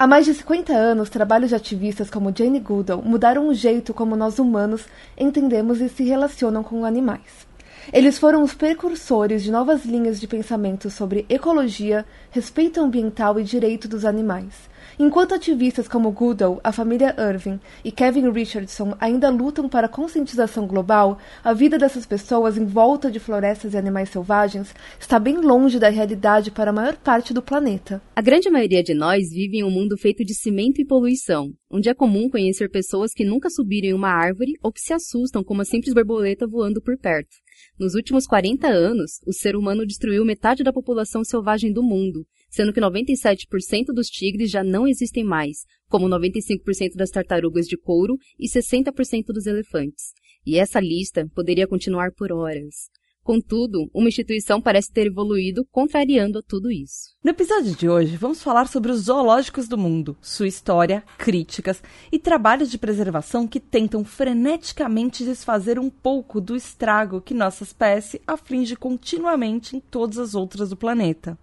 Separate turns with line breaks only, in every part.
Há mais de 50 anos, trabalhos de ativistas como Jane Goodall mudaram o jeito como nós humanos entendemos e se relacionam com animais. Eles foram os precursores de novas linhas de pensamento sobre ecologia, respeito ambiental e direito dos animais. Enquanto ativistas como Goodall, a família Irving e Kevin Richardson ainda lutam para a conscientização global, a vida dessas pessoas em volta de florestas e animais selvagens está bem longe da realidade para a maior parte do planeta.
A grande maioria de nós vive em um mundo feito de cimento e poluição, onde é comum conhecer pessoas que nunca subiram em uma árvore ou que se assustam com uma simples borboleta voando por perto. Nos últimos 40 anos, o ser humano destruiu metade da população selvagem do mundo, sendo que 97% dos tigres já não existem mais, como 95% das tartarugas de couro e 60% dos elefantes. E essa lista poderia continuar por horas. Contudo, uma instituição parece ter evoluído contrariando tudo isso.
No episódio de hoje, vamos falar sobre os zoológicos do mundo, sua história, críticas e trabalhos de preservação que tentam freneticamente desfazer um pouco do estrago que nossa espécie aflige continuamente em todas as outras do planeta.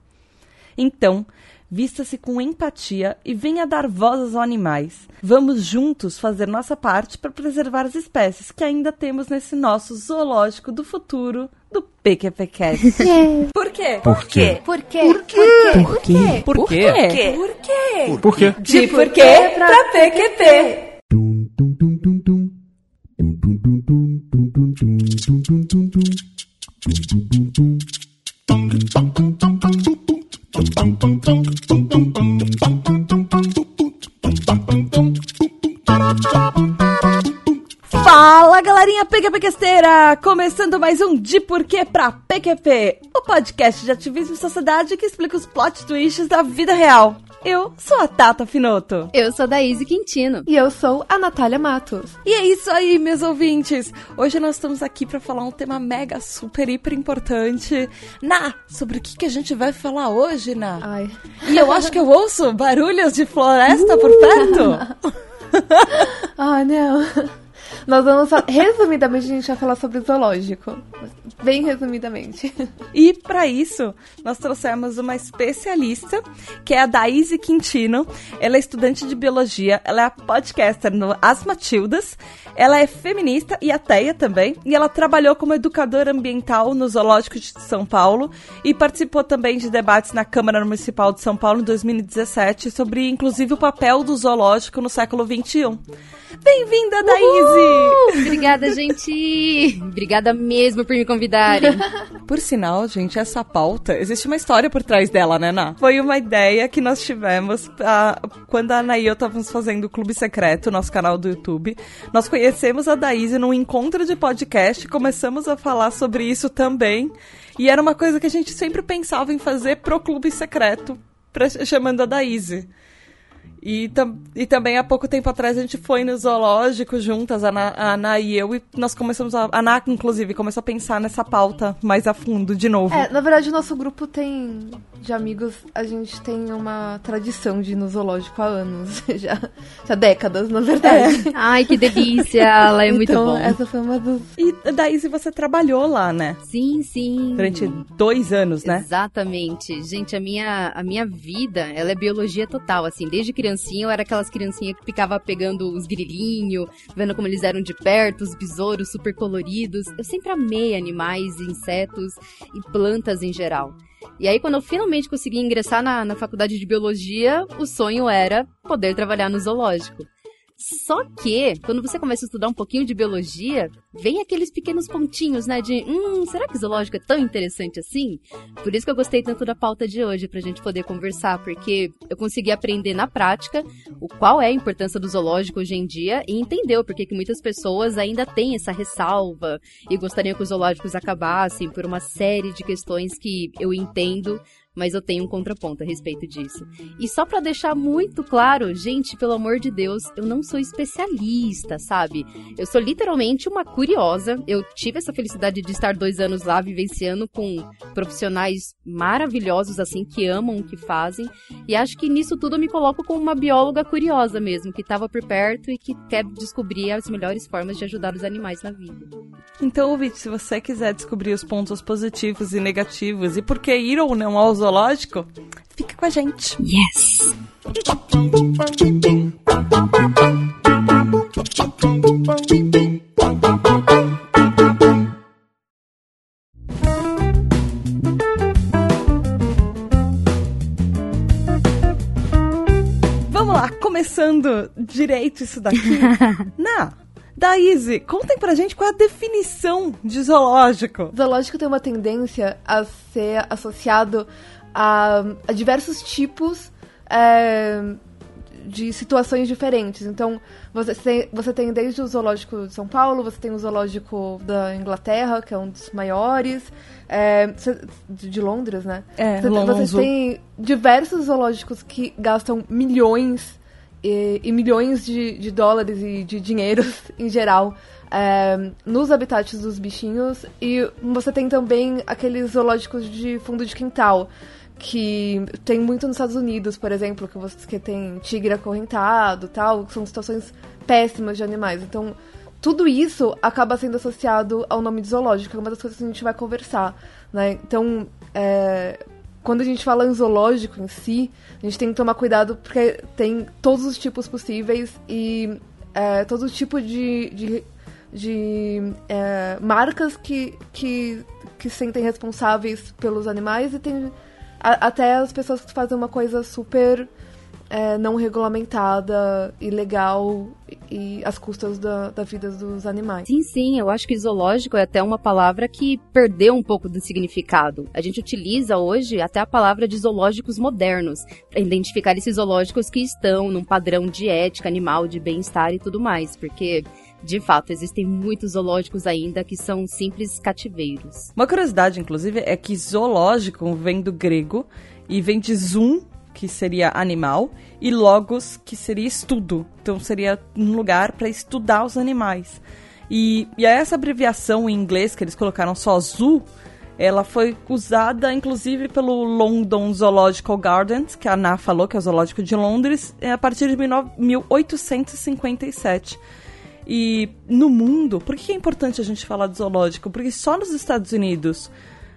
Então, vista-se com empatia e venha dar voz aos animais. Vamos juntos fazer nossa parte para preservar as espécies que ainda temos nesse nosso zoológico do futuro do PQPcast.
Por quê?
Por quê?
Por quê?
Por quê? Por quê?
Por quê? Por quê?
Por quê?
De por quê pra PQP.
Galerinha PQPquesteira! Começando mais um De Porquê pra PQP, o podcast de ativismo e sociedade que explica os plot twists da vida real. Eu sou a Tata Finoto.
Eu sou a Daíse Quintino.
E eu sou a Natália Matos.
E é isso aí, meus ouvintes! Hoje nós estamos aqui para falar um tema mega, super, hiper importante. Na, sobre o que, que a gente vai falar hoje, Na?
Ai.
E eu acho que eu ouço barulhos de floresta por perto.
Ah, não. Nós vamos falar. Resumidamente, a gente vai falar sobre zoológico. Bem resumidamente.
E para isso, nós trouxemos uma especialista, que é a Daíse Quintino. Ela é estudante de biologia, ela é podcaster no As Matildas, ela é feminista e ateia também, e ela trabalhou como educadora ambiental no Zoológico de São Paulo e participou também de debates na Câmara Municipal de São Paulo em 2017 sobre, inclusive, o papel do zoológico no século XXI. Bem-vinda, Daíse!
Obrigada, gente! Obrigada mesmo por me convidarem.
Por sinal, gente, essa pauta, existe uma história por trás dela, né, Ná? Foi uma ideia que nós tivemos ah, quando a Ana e eu estávamos fazendo o Clube Secreto, nosso canal do YouTube. Nós conhecemos a Daíse num encontro de podcast, começamos a falar sobre isso também. E era uma coisa que a gente sempre pensava em fazer pro Clube Secreto, pra, chamando a Daíse. E, tam, e também há pouco tempo atrás a gente foi no zoológico juntas, a Ana, a Ana e eu, e nós começamos a. A Ana, inclusive, começou a pensar nessa pauta mais a fundo, de novo.
É, na verdade, o nosso grupo tem. De amigos, a gente tem uma tradição de ir no zoológico há anos. Já, já décadas, na verdade.
Ai, que delícia! Ela é muito
então,
bom.
essa foi uma dos.
E daí, se você trabalhou lá, né?
Sim, sim.
Durante dois anos, né?
Exatamente. Gente, a minha, a minha vida, ela é biologia total, assim. Desde criancinha, eu era aquelas criancinhas que ficava pegando os grilinhos, vendo como eles eram de perto, os besouros super coloridos. Eu sempre amei animais, insetos e plantas em geral. E aí, quando eu finalmente consegui ingressar na, na faculdade de biologia, o sonho era poder trabalhar no zoológico. Só que, quando você começa a estudar um pouquinho de biologia, vem aqueles pequenos pontinhos, né? De, hum, será que zoológico é tão interessante assim? Por isso que eu gostei tanto da pauta de hoje, pra gente poder conversar, porque eu consegui aprender na prática o qual é a importância do zoológico hoje em dia e entender porquê que muitas pessoas ainda têm essa ressalva e gostariam que os zoológicos acabassem por uma série de questões que eu entendo mas eu tenho um contraponto a respeito disso. E só para deixar muito claro, gente, pelo amor de Deus, eu não sou especialista, sabe? Eu sou literalmente uma curiosa. Eu tive essa felicidade de estar dois anos lá vivenciando com profissionais maravilhosos, assim, que amam o que fazem. E acho que nisso tudo eu me coloco como uma bióloga curiosa mesmo, que estava por perto e que quer descobrir as melhores formas de ajudar os animais na vida.
Então, ouvinte, se você quiser descobrir os pontos positivos e negativos e por que ir ou não ao zoológico, fica com a gente.
Yes!
Vamos lá, começando direito isso daqui. Na, Daíse, contem pra gente qual é a definição de zoológico.
Zoológico tem uma tendência a ser associado a, a diversos tipos é, de situações diferentes. Então, você tem, você tem desde o zoológico de São Paulo, você tem o zoológico da Inglaterra, que é um dos maiores, é, de Londres, né?
É,
você, você tem diversos zoológicos que gastam milhões e, e milhões de, de dólares e de dinheiros em geral é, nos habitats dos bichinhos. E você tem também aqueles zoológicos de fundo de quintal que tem muito nos Estados Unidos, por exemplo, que que tem tigre acorrentado, tal, são situações péssimas de animais. Então, tudo isso acaba sendo associado ao nome de zoológico, é uma das coisas que a gente vai conversar, né? Então, é, quando a gente fala em zoológico em si, a gente tem que tomar cuidado porque tem todos os tipos possíveis e é, todo tipo de, de, de é, marcas que, que, que se sentem responsáveis pelos animais e tem até as pessoas que fazem uma coisa super é, não regulamentada, ilegal e às custas da, da vida dos animais.
Sim, sim, eu acho que zoológico é até uma palavra que perdeu um pouco do significado. A gente utiliza hoje até a palavra de zoológicos modernos para identificar esses zoológicos que estão num padrão de ética animal, de bem-estar e tudo mais, porque de fato, existem muitos zoológicos ainda que são simples cativeiros.
Uma curiosidade, inclusive, é que zoológico vem do grego e vem de zoom, que seria animal, e logos, que seria estudo. Então seria um lugar para estudar os animais. E, e essa abreviação em inglês que eles colocaram só zoo, ela foi usada inclusive pelo London Zoological Gardens, que a Ana falou que é o zoológico de Londres, a partir de 1857. E no mundo, por que é importante a gente falar de zoológico? Porque só nos Estados Unidos,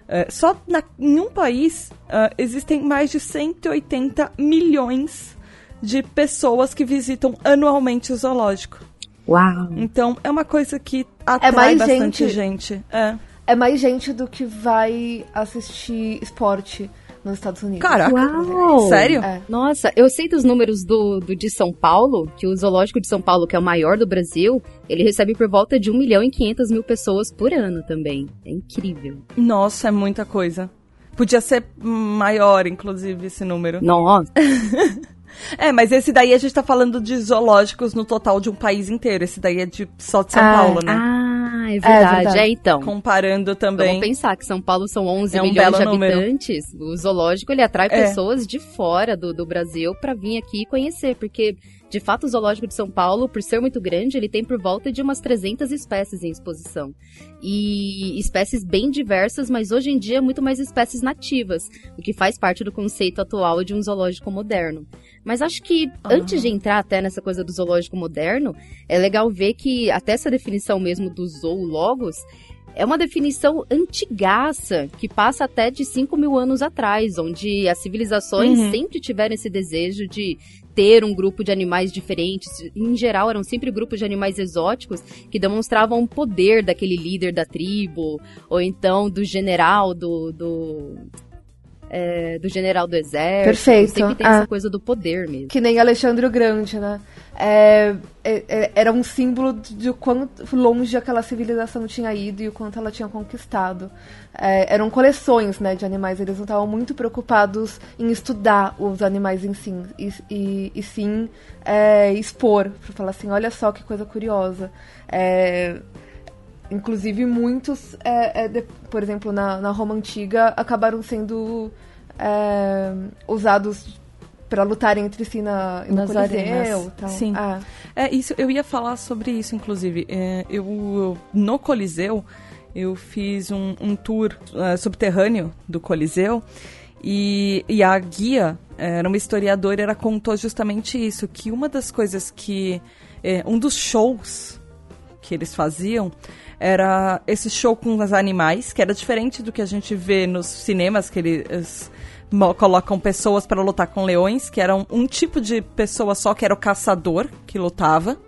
uh, só na, em um país, uh, existem mais de 180 milhões de pessoas que visitam anualmente o zoológico.
Uau!
Então é uma coisa que atrai
é mais
bastante
gente.
gente. É.
é mais gente do que vai assistir esporte nos Estados Unidos.
Caraca!
Uau!
Sério?
É.
Nossa, eu sei dos números do, do de São Paulo, que o Zoológico de São Paulo, que é o maior do Brasil, ele recebe por volta de 1 milhão e 500 mil pessoas por ano também. É incrível.
Nossa, é muita coisa. Podia ser maior, inclusive, esse número.
Nossa!
É, mas esse daí a gente tá falando de zoológicos no total de um país inteiro. Esse daí é de só de São
Ah,
Paulo, né?
Ah, é verdade. É,
verdade.
então.
Comparando também.
Vamos pensar que São Paulo são 11
É um
milhões de
belo número.
habitantes. O zoológico ele atrai
É.
pessoas de fora do, do Brasil para vir aqui conhecer, porque de fato o zoológico de São Paulo, por ser muito grande, ele tem por volta de umas 300 espécies em exposição. E espécies bem diversas, mas hoje em dia muito mais espécies nativas, o que faz parte do conceito atual de um zoológico moderno. Mas acho que antes de entrar até nessa coisa do zoológico moderno, é legal ver que até essa definição mesmo do zoologos é uma definição antigaça, que passa até de 5 mil anos atrás, onde as civilizações
Uhum.
sempre tiveram esse desejo de ter um grupo de animais diferentes. Em geral, eram sempre grupos de animais exóticos que demonstravam o poder daquele líder da tribo, ou então do general do. do é, do general do exército.
Perfeito.
Sempre tem
Ah.
essa coisa do poder mesmo.
Que nem Alexandre o Grande, né? É, é- é- era um símbolo de, quanto longe aquela civilização tinha ido e o quanto ela tinha conquistado. É, eram coleções né, de animais, eles não estavam muito preocupados em estudar os animais em si, e, e- e sim é, expor, para falar assim, olha só que coisa curiosa. É, Inclusive, muitos, é, é, de- por exemplo, na, na Roma Antiga, acabaram sendo é, usados para lutarem entre si na, no
Nas
Coliseu.
arenas.
Tal.
Sim.
Ah,
É, isso, eu ia falar sobre isso, inclusive. É, eu, eu- no Coliseu, eu fiz um, um tour eh, subterrâneo do Coliseu e, e a guia, era uma historiadora, ela contou justamente isso, que uma das coisas que... um dos shows que eles faziam era esse show com os animais, que era diferente do que a gente vê nos cinemas, que eles colocam pessoas para lutar com leões, que eram um tipo de pessoa só, que era o caçador que lutava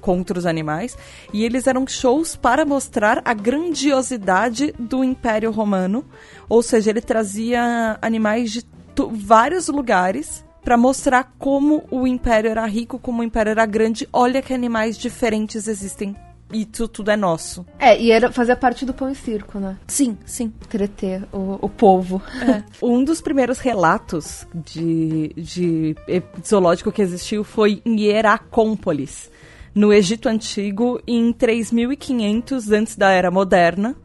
contra os animais. E eles eram shows para mostrar a grandiosidade do Império Romano. Ou seja, ele trazia animais de vários lugares para mostrar como o império era rico, como o império era grande. Olha que animais diferentes existem e tu, tudo é nosso.
É, e era, fazia parte do pão e circo, né?
Sim, sim.
Treter o, o povo.
É. um dos primeiros relatos de, de zoológico que existiu foi em Hieracómpolis, no Egito Antigo, em 3500 antes da Era Moderna.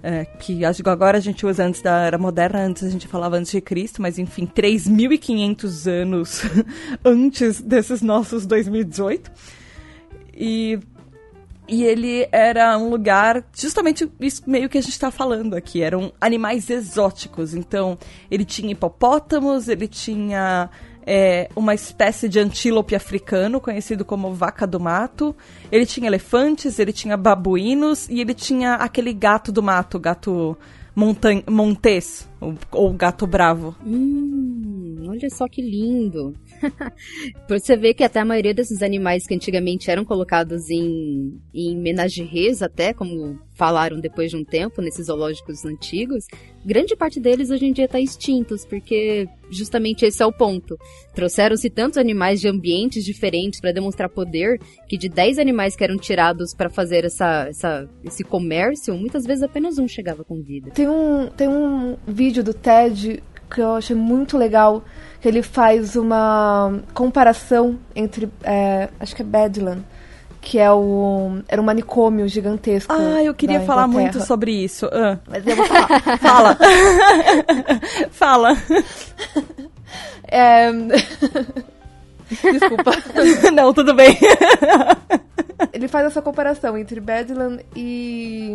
É, que agora a gente usa antes da Era Moderna, antes a gente falava antes de Cristo, mas enfim, 3.500 anos antes desses nossos 2018. E e ele era um lugar, justamente isso meio que a gente está falando aqui, eram animais exóticos. Então, ele tinha hipopótamos, ele tinha é, uma espécie de antílope africano, conhecido como vaca do mato. Ele tinha elefantes, ele tinha babuínos e ele tinha aquele gato do mato, gato montes, ou, ou gato bravo.
Hum, olha só que lindo. Você vê que até a maioria desses animais que antigamente eram colocados em, em menageries, até como falaram depois de um tempo nesses zoológicos antigos, grande parte deles hoje em dia está extintos, porque justamente esse é o ponto. Trouxeram-se tantos animais de ambientes diferentes para demonstrar poder, que de 10 animais que eram tirados para fazer essa, essa, esse comércio, muitas vezes apenas um chegava com vida.
Tem um, tem um vídeo do TED que eu achei muito legal, que ele faz uma comparação entre, é, acho que é Badland, que é o era um manicômio gigantesco.
Ah, eu queria falar muito sobre isso. Uh.
Mas eu vou falar.
Fala. Fala.
É... Desculpa.
Não, tudo bem.
Ele faz essa comparação entre Badland e,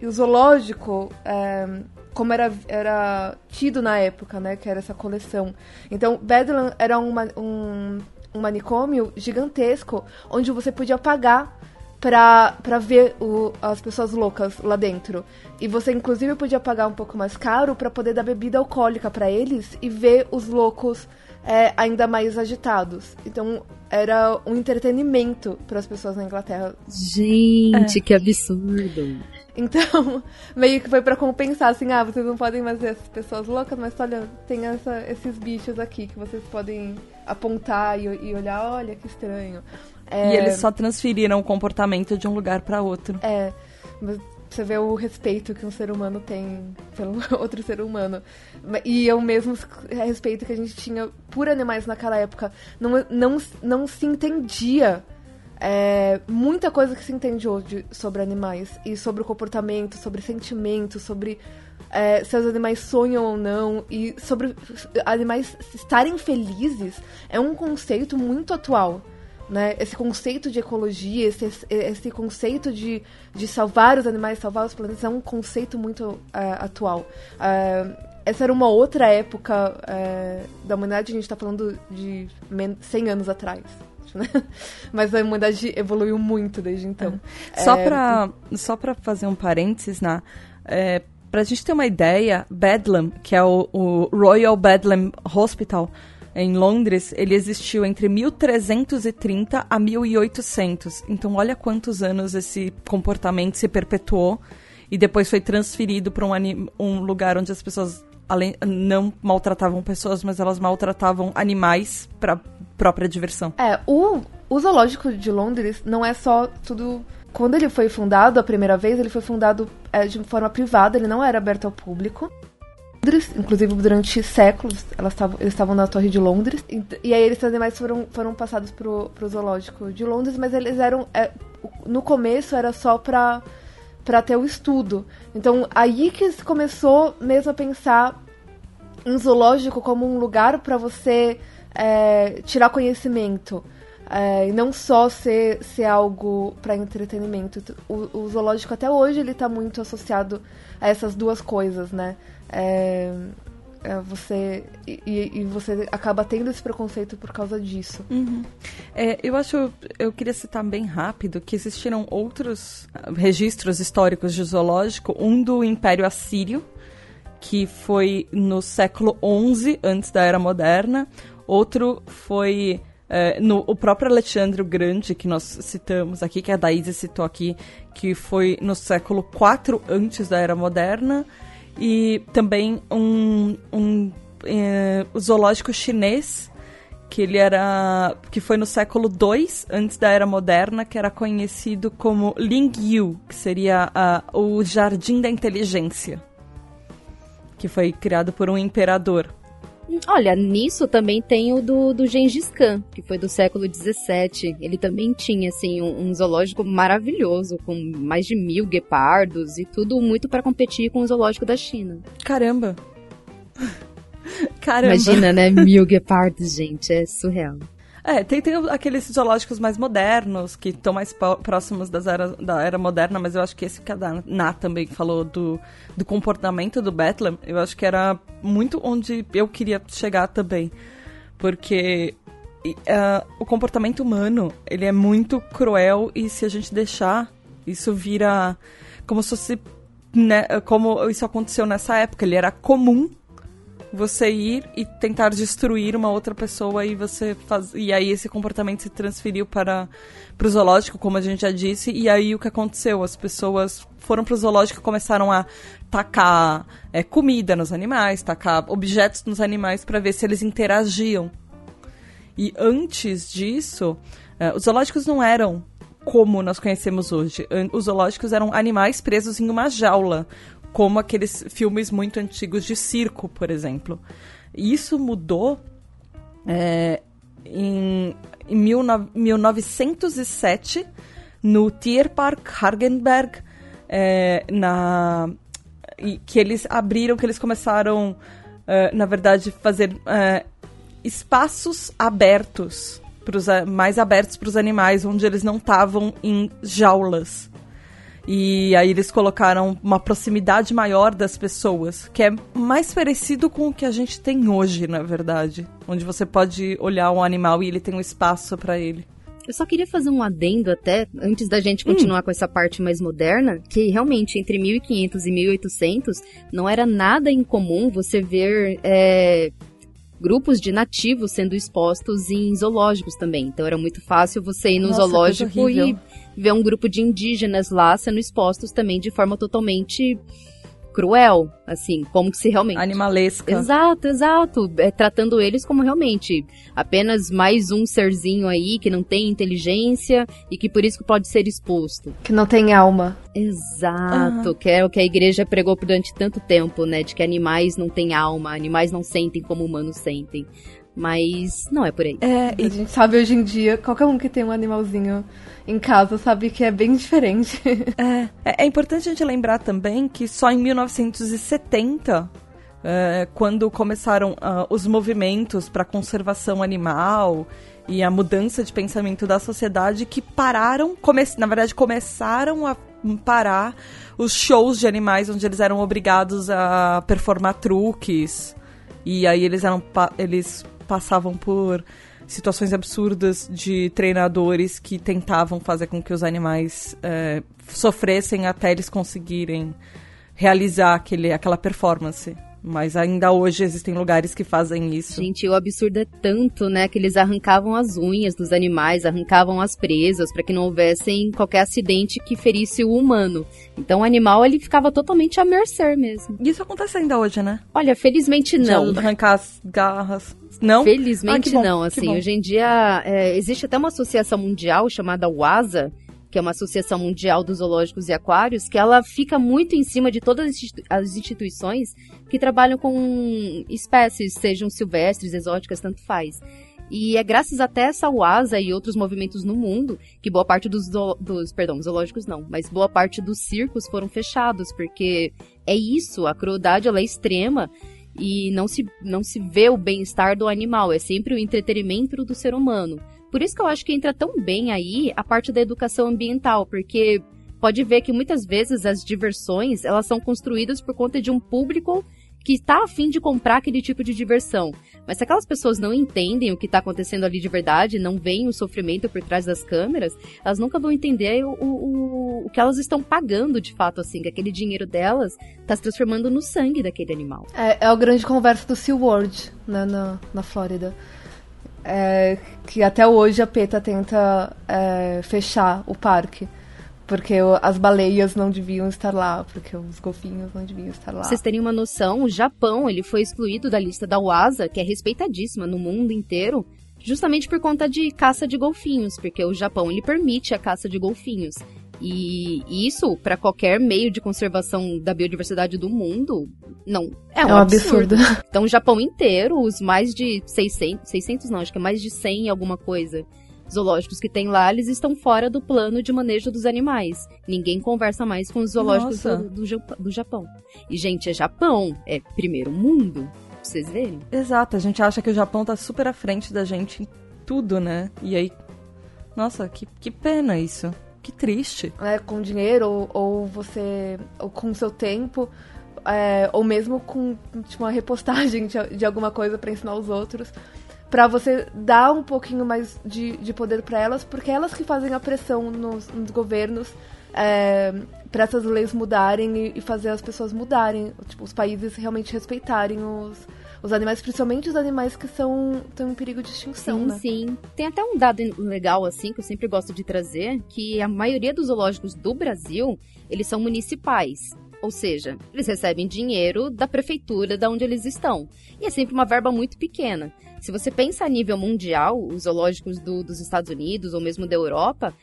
e o zoológico. É como era, era tido na época, né? Que era essa coleção. Então, Badland era uma, um, um manicômio gigantesco, onde você podia pagar pra, pra ver o, as pessoas loucas lá dentro. E você, inclusive, podia pagar um pouco mais caro para poder dar bebida alcoólica para eles e ver os loucos é, ainda mais agitados. Então, era um entretenimento para as pessoas na Inglaterra.
Gente, é. que absurdo!
Então, meio que foi para compensar, assim, ah, vocês não podem mais ver essas pessoas loucas, mas olha, tem essa, esses bichos aqui que vocês podem apontar e, e olhar, olha que estranho.
É... E eles só transferiram o comportamento de um lugar para outro.
É, você vê o respeito que um ser humano tem pelo outro ser humano. E é o mesmo respeito que a gente tinha por animais naquela época. Não, não, não se entendia é, muita coisa que se entende hoje sobre animais e sobre o comportamento, sobre sentimentos, sobre é, se os animais sonham ou não e sobre animais estarem felizes é um conceito muito atual. Né? Esse conceito de ecologia, esse, esse conceito de, de salvar os animais, salvar os planetas, é um conceito muito uh, atual. Uh, essa era uma outra época uh, da humanidade, a gente está falando de 100 anos atrás. Né? Mas a humanidade evoluiu muito desde então.
É. Só, é... para só pra fazer um parênteses, né? É, pra gente ter uma ideia, Bedlam, que é o, o Royal Bedlam Hospital, em Londres, ele existiu entre 1330 a 1800. Então, olha quantos anos esse comportamento se perpetuou e depois foi transferido para um, um, lugar onde as pessoas além, não maltratavam pessoas, mas elas maltratavam animais para própria diversão.
É, o, o zoológico de Londres não é só tudo. Quando ele foi fundado a primeira vez, ele foi fundado é, de forma privada, ele não era aberto ao público. Inclusive, durante séculos, tavam, eles estavam na Torre de Londres. E, e aí, esses animais foram, foram passados pro, pro zoológico de Londres, mas eles eram. É, no começo era só pra, pra ter o estudo. Então, aí que se começou mesmo a pensar em zoológico como um lugar para você é, tirar conhecimento. É, não só ser, ser algo para entretenimento. O, o, zoológico até hoje ele está muito associado a essas duas coisas, né? É, é, você e, e, você acaba tendo esse preconceito por causa disso.
Uhum. É, eu acho, eu queria citar bem rápido que existiram outros registros históricos de zoológico, um do Império Assírio que foi no século XI, antes da Era Moderna. Outro foi é, no, o próprio Alexandre Grande, que nós citamos aqui, que a Daísa citou aqui, que foi no século IV antes da Era Moderna. E também um, um é, zoológico chinês, que ele era. que foi no século II, antes da Era Moderna, que era conhecido como Lingyu, que seria o Jardim da Inteligência que foi criado por um imperador.
Olha, nisso também tem o do, do Gengis Khan, que foi do século XVII. Ele também tinha, assim, um, um zoológico maravilhoso, com mais de mil guepardos e tudo muito para competir com o zoológico da China.
Caramba! Caramba!
Imagina, né? Mil guepardos, gente, é surreal.
É, tem, tem aqueles zoológicos mais modernos, que estão mais próximos das era, da era moderna, mas eu acho que esse que a Ná também falou do, do comportamento do Bethlehem, eu acho que era muito onde eu queria chegar também. Porque uh, o comportamento humano, ele é muito cruel e se a gente deixar, isso vira como se fosse... Né, como isso aconteceu nessa época, ele era comum você ir e tentar destruir uma outra pessoa e você faz e aí esse comportamento se transferiu para o zoológico, como a gente já disse, e aí o que aconteceu? As pessoas foram para o zoológico e começaram a tacar é, comida nos animais, tacar objetos nos animais para ver se eles interagiam. E antes disso, é, os zoológicos não eram como nós conhecemos hoje. Os zoológicos eram animais presos em uma jaula, como aqueles filmes muito antigos de circo, por exemplo. Isso mudou é, em, em 1907 no Tierpark Hargenberg, é, na, que eles abriram, que eles começaram, é, na verdade, fazer é, espaços abertos, pros, mais abertos para os animais, onde eles não estavam em jaulas. E aí eles colocaram uma proximidade maior das pessoas, que é mais parecido com o que a gente tem hoje, na verdade. Onde você pode olhar um animal e ele tem um espaço para ele.
Eu só queria fazer um adendo até, antes da gente continuar hum. com essa parte mais moderna, que realmente entre 1500 e 1800 não era nada incomum você ver é, grupos de nativos sendo expostos em zoológicos também. Então era muito fácil você ir no Nossa, zoológico e ver um grupo de indígenas lá sendo expostos também de forma totalmente cruel, assim, como que se realmente...
Animalesca.
Exato, exato. É, tratando eles como realmente apenas mais um serzinho aí que não tem inteligência e que por isso pode ser exposto.
Que não tem alma.
Exato, uhum. que é o que a igreja pregou durante tanto tempo, né, de que animais não têm alma, animais não sentem como humanos sentem. Mas não é por aí.
É, e a gente sabe hoje em dia, qualquer um que tem um animalzinho em casa sabe que é bem diferente.
é, é, é importante a gente lembrar também que só em 1970 é, quando começaram uh, os movimentos para conservação animal e a mudança de pensamento da sociedade que pararam, na verdade começaram a parar os shows de animais onde eles eram obrigados a performar truques e aí eles eram eles passavam por situações absurdas de treinadores que tentavam fazer com que os animais é, sofressem até eles conseguirem realizar aquele, aquela performance. Mas ainda hoje existem lugares que fazem isso.
Gente, o absurdo é tanto, né, que eles arrancavam as unhas dos animais, arrancavam as presas para que não houvessem qualquer acidente que ferisse o humano. Então o animal ele ficava totalmente à mercê mesmo.
Isso acontece ainda hoje, né?
Olha, felizmente não.
De arrancar as garras. Não?
Felizmente ah, não, assim, hoje em dia é, existe até uma associação mundial chamada WASA, que é uma associação mundial dos zoológicos e aquários, que ela fica muito em cima de todas as instituições que trabalham com espécies, sejam silvestres, exóticas, tanto faz. E é graças até essa UASA e outros movimentos no mundo que boa parte dos, dos perdão, zoológicos não, mas boa parte dos circos foram fechados, porque é isso, a crueldade ela é extrema e não se, não se vê o bem-estar do animal, é sempre o entretenimento do ser humano. Por isso que eu acho que entra tão bem aí a parte da educação ambiental, porque pode ver que muitas vezes as diversões elas são construídas por conta de um público que está afim de comprar aquele tipo de diversão. Mas se aquelas pessoas não entendem o que está acontecendo ali de verdade, não veem o sofrimento por trás das câmeras, elas nunca vão entender o, o, o que elas estão pagando de fato, assim, que aquele dinheiro delas está se transformando no sangue daquele animal.
É, é a grande conversa do SeaWorld, né, na, na Flórida. É, que até hoje a PETA tenta é, fechar o parque. Porque as baleias não deviam estar lá, porque os golfinhos não deviam estar lá.
Vocês terem uma noção, o Japão ele foi excluído da lista da UASA, que é respeitadíssima no mundo inteiro, justamente por conta de caça de golfinhos, porque o Japão ele permite a caça de golfinhos. E isso, para qualquer meio de conservação da biodiversidade do mundo, não é um, é um absurdo. absurdo. Então, o Japão inteiro, os mais de 600, 600 não, acho que é mais de 100 alguma coisa, zoológicos que tem lá, eles estão fora do plano de manejo dos animais. Ninguém conversa mais com os zoológicos do, do, do, Japão. E, gente, é Japão, é primeiro mundo, pra vocês verem.
Exato, a gente acha que o Japão tá super à frente da gente em tudo, né? E aí, nossa, que, que pena isso. Que triste.
É, com dinheiro ou, ou você, ou com seu tempo, é, ou mesmo com tipo, uma repostagem de, de alguma coisa para ensinar os outros para você dar um pouquinho mais de, de poder para elas, porque é elas que fazem a pressão nos, nos governos é, para essas leis mudarem e, e, fazer as pessoas mudarem, tipo, os países realmente respeitarem os, os animais, principalmente os animais que são estão em perigo de extinção.
Sim,
né?
sim. Tem até um dado legal assim que eu sempre gosto de trazer, que a maioria dos zoológicos do Brasil eles são municipais. Ou seja, eles recebem dinheiro da prefeitura da onde eles estão. E é sempre uma verba muito pequena. Se você pensa a nível mundial, os zoológicos do, dos Estados Unidos ou mesmo da Europa,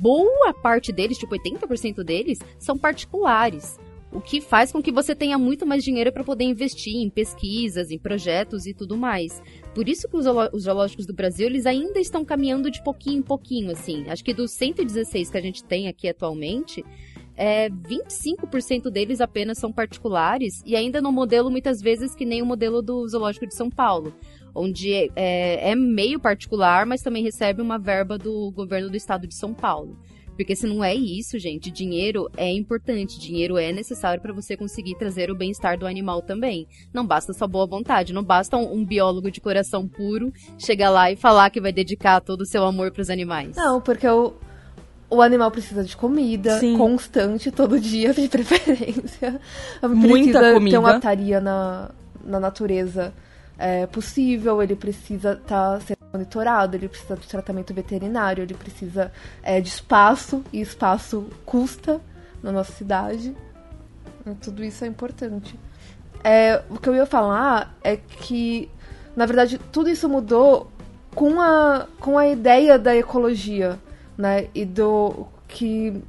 boa parte deles, tipo 80% deles, são particulares. O que faz com que você tenha muito mais dinheiro para poder investir em pesquisas, em projetos e tudo mais. Por isso que os, os zoológicos do Brasil, eles ainda estão caminhando de pouquinho em pouquinho, assim. Acho que dos 116 que a gente tem aqui atualmente, é, 25% deles apenas são particulares e ainda no modelo muitas vezes que nem o modelo do Zoológico de São Paulo, onde é, é meio particular, mas também recebe uma verba do governo do estado de São Paulo. Porque se não é isso, gente, dinheiro é importante, dinheiro é necessário para você conseguir trazer o bem-estar do animal também. Não basta só boa vontade, não basta um, um, biólogo de coração puro chegar lá e falar que vai dedicar todo o seu amor para os animais.
Não, porque o, o animal precisa de comida Sim. constante, todo dia, de preferência.
Muita
precisa
comida.
ter uma taria na, na natureza é, possível, ele precisa estar tá sendo monitorado, ele precisa de tratamento veterinário, ele precisa é, de espaço, e espaço custa na nossa cidade. E tudo isso é importante. É, o que eu ia falar é que, na verdade, tudo isso mudou com a, com a ideia da ecologia, né? E do que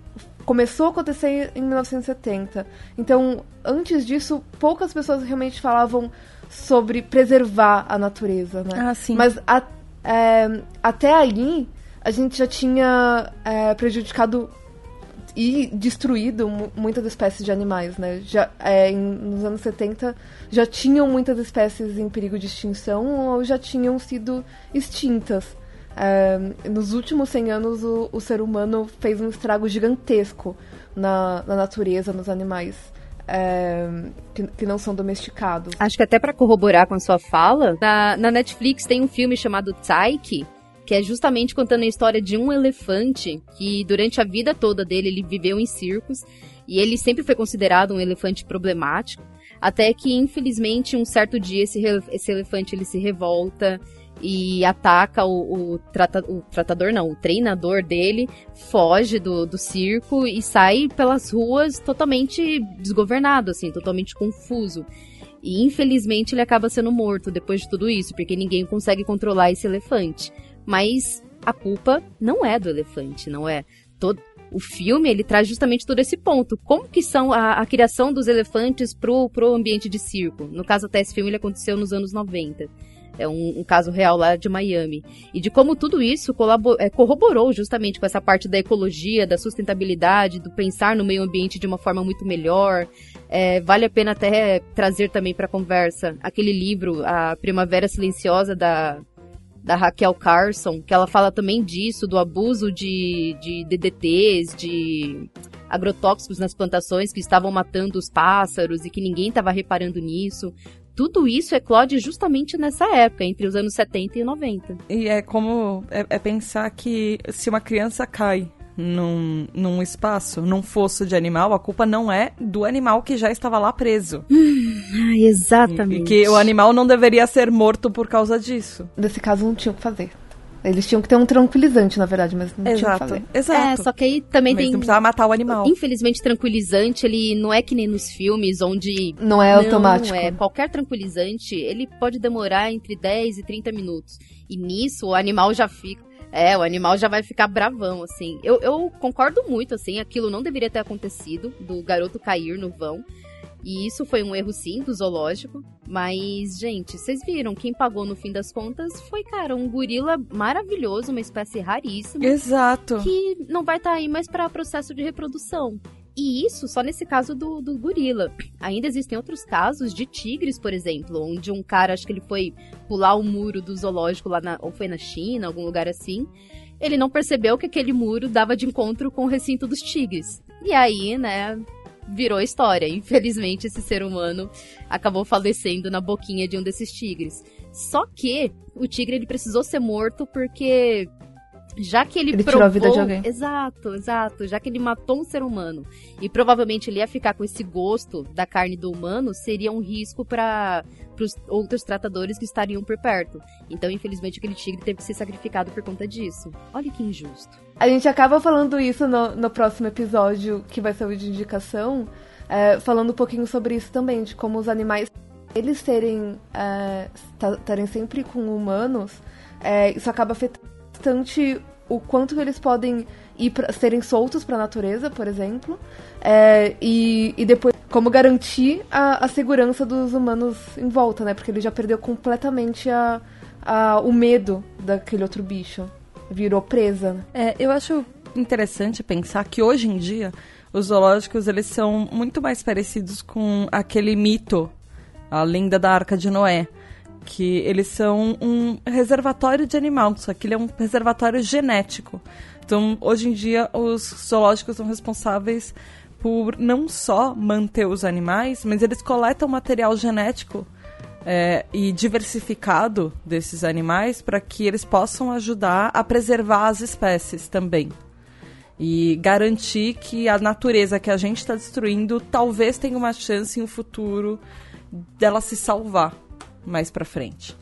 começou a acontecer em 1970. Então, antes disso, poucas pessoas realmente falavam sobre preservar a natureza, né?
Ah, sim.
Mas a, é, até aí a gente já tinha é, prejudicado e destruído muitas espécies de animais, né? Já, é, em, nos anos 70 já tinham muitas espécies em perigo de extinção ou já tinham sido extintas. É, nos últimos 100 anos o, o, ser humano fez um estrago gigantesco na, na natureza, nos animais é, que, que, não são domesticados.
Acho que até para corroborar com a sua fala, na, na Netflix tem um filme chamado Psyche, que é justamente contando a história de um elefante que durante a vida toda dele ele viveu em circos e ele sempre foi considerado um elefante problemático, até que infelizmente um certo dia esse, esse elefante ele se revolta e ataca o, o, trata, o tratador, não, o treinador dele, foge do, do circo e sai pelas ruas totalmente desgovernado, assim, totalmente confuso. E infelizmente ele acaba sendo morto depois de tudo isso, porque ninguém consegue controlar esse elefante. Mas a culpa não é do elefante, não é? Todo, o filme ele traz justamente todo esse ponto. Como que são a, a criação dos elefantes pro, pro ambiente de circo? No caso, até esse filme ele aconteceu nos anos 90. É um, um, caso real lá de Miami. E de como tudo isso é, corroborou justamente com essa parte da ecologia, da sustentabilidade, do pensar no meio ambiente de uma forma muito melhor. É, vale a pena até trazer também para a conversa aquele livro, A Primavera Silenciosa, da, da Raquel Carson, que ela fala também disso, do abuso de, de DDTs, de agrotóxicos nas plantações que estavam matando os pássaros e que ninguém estava reparando nisso tudo isso eclode justamente nessa época, entre os anos 70 e 90.
E é como é, é pensar que se uma criança cai num, num espaço, num fosso de animal, a culpa não é do animal que já estava lá preso.
Ai, exatamente.
E que o animal não deveria ser morto por causa disso.
Nesse caso, não tinha o que fazer. Eles tinham que ter um tranquilizante, na verdade, mas não tinha
Exato,
fazer.
exato.
É, só que aí também
Mas
tem.
não precisava matar o animal.
Infelizmente, tranquilizante, ele não é que nem nos filmes, onde.
Não é automático.
Não é. Qualquer tranquilizante, ele pode demorar entre 10 e 30 minutos. E nisso, o animal já fica. É, o animal já vai ficar bravão, assim. Eu, eu concordo muito, assim, aquilo não deveria ter acontecido, do garoto cair no vão. E isso foi um erro, sim, do zoológico. Mas, gente, vocês viram, quem pagou no fim das contas foi, cara, um gorila maravilhoso, uma espécie raríssima
Exato.
que não vai estar aí mais para processo de reprodução. E isso só nesse caso do, do gorila. Ainda existem outros casos de tigres, por exemplo, onde um cara, acho que ele foi pular o muro do zoológico lá na, ou foi na China, algum lugar assim. Ele não percebeu que aquele muro dava de encontro com o recinto dos tigres. E aí, né, virou história. Infelizmente, esse ser humano acabou falecendo na boquinha de um desses tigres. Só que o tigre ele precisou ser morto porque já que ele,
Ele
provou,
tirou a vida de alguém.
Exato, exato. Já que ele matou um ser humano e provavelmente ele ia ficar com esse gosto da carne do humano, seria um risco para os outros tratadores que estariam por perto. Então, infelizmente, aquele tigre teve que ser sacrificado por conta disso. Olha que injusto.
A gente acaba falando isso no, no próximo episódio, que vai ser o de indicação, é, falando um pouquinho sobre isso também, de como os animais, eles serem, é, ta- estarem sempre com humanos, é, isso acaba afetando bastante o quanto eles podem ir pra, serem soltos para a natureza, por exemplo, é, e, e depois como garantir a, a segurança dos humanos em volta, né? Porque ele já perdeu completamente a, a, o medo daquele outro bicho. Virou presa, né?
É, eu acho interessante pensar que hoje em dia os zoológicos eles são muito mais parecidos com aquele mito, a lenda da Arca de Noé, que eles são um reservatório de animal, só que ele é um reservatório genético. Então, hoje em dia, os zoológicos são responsáveis por não só manter os animais, mas eles coletam material genético é, e diversificado desses animais para que eles possam ajudar a preservar as espécies também. E garantir que a natureza que a gente está destruindo talvez tenha uma chance em um futuro dela se salvar mais para frente.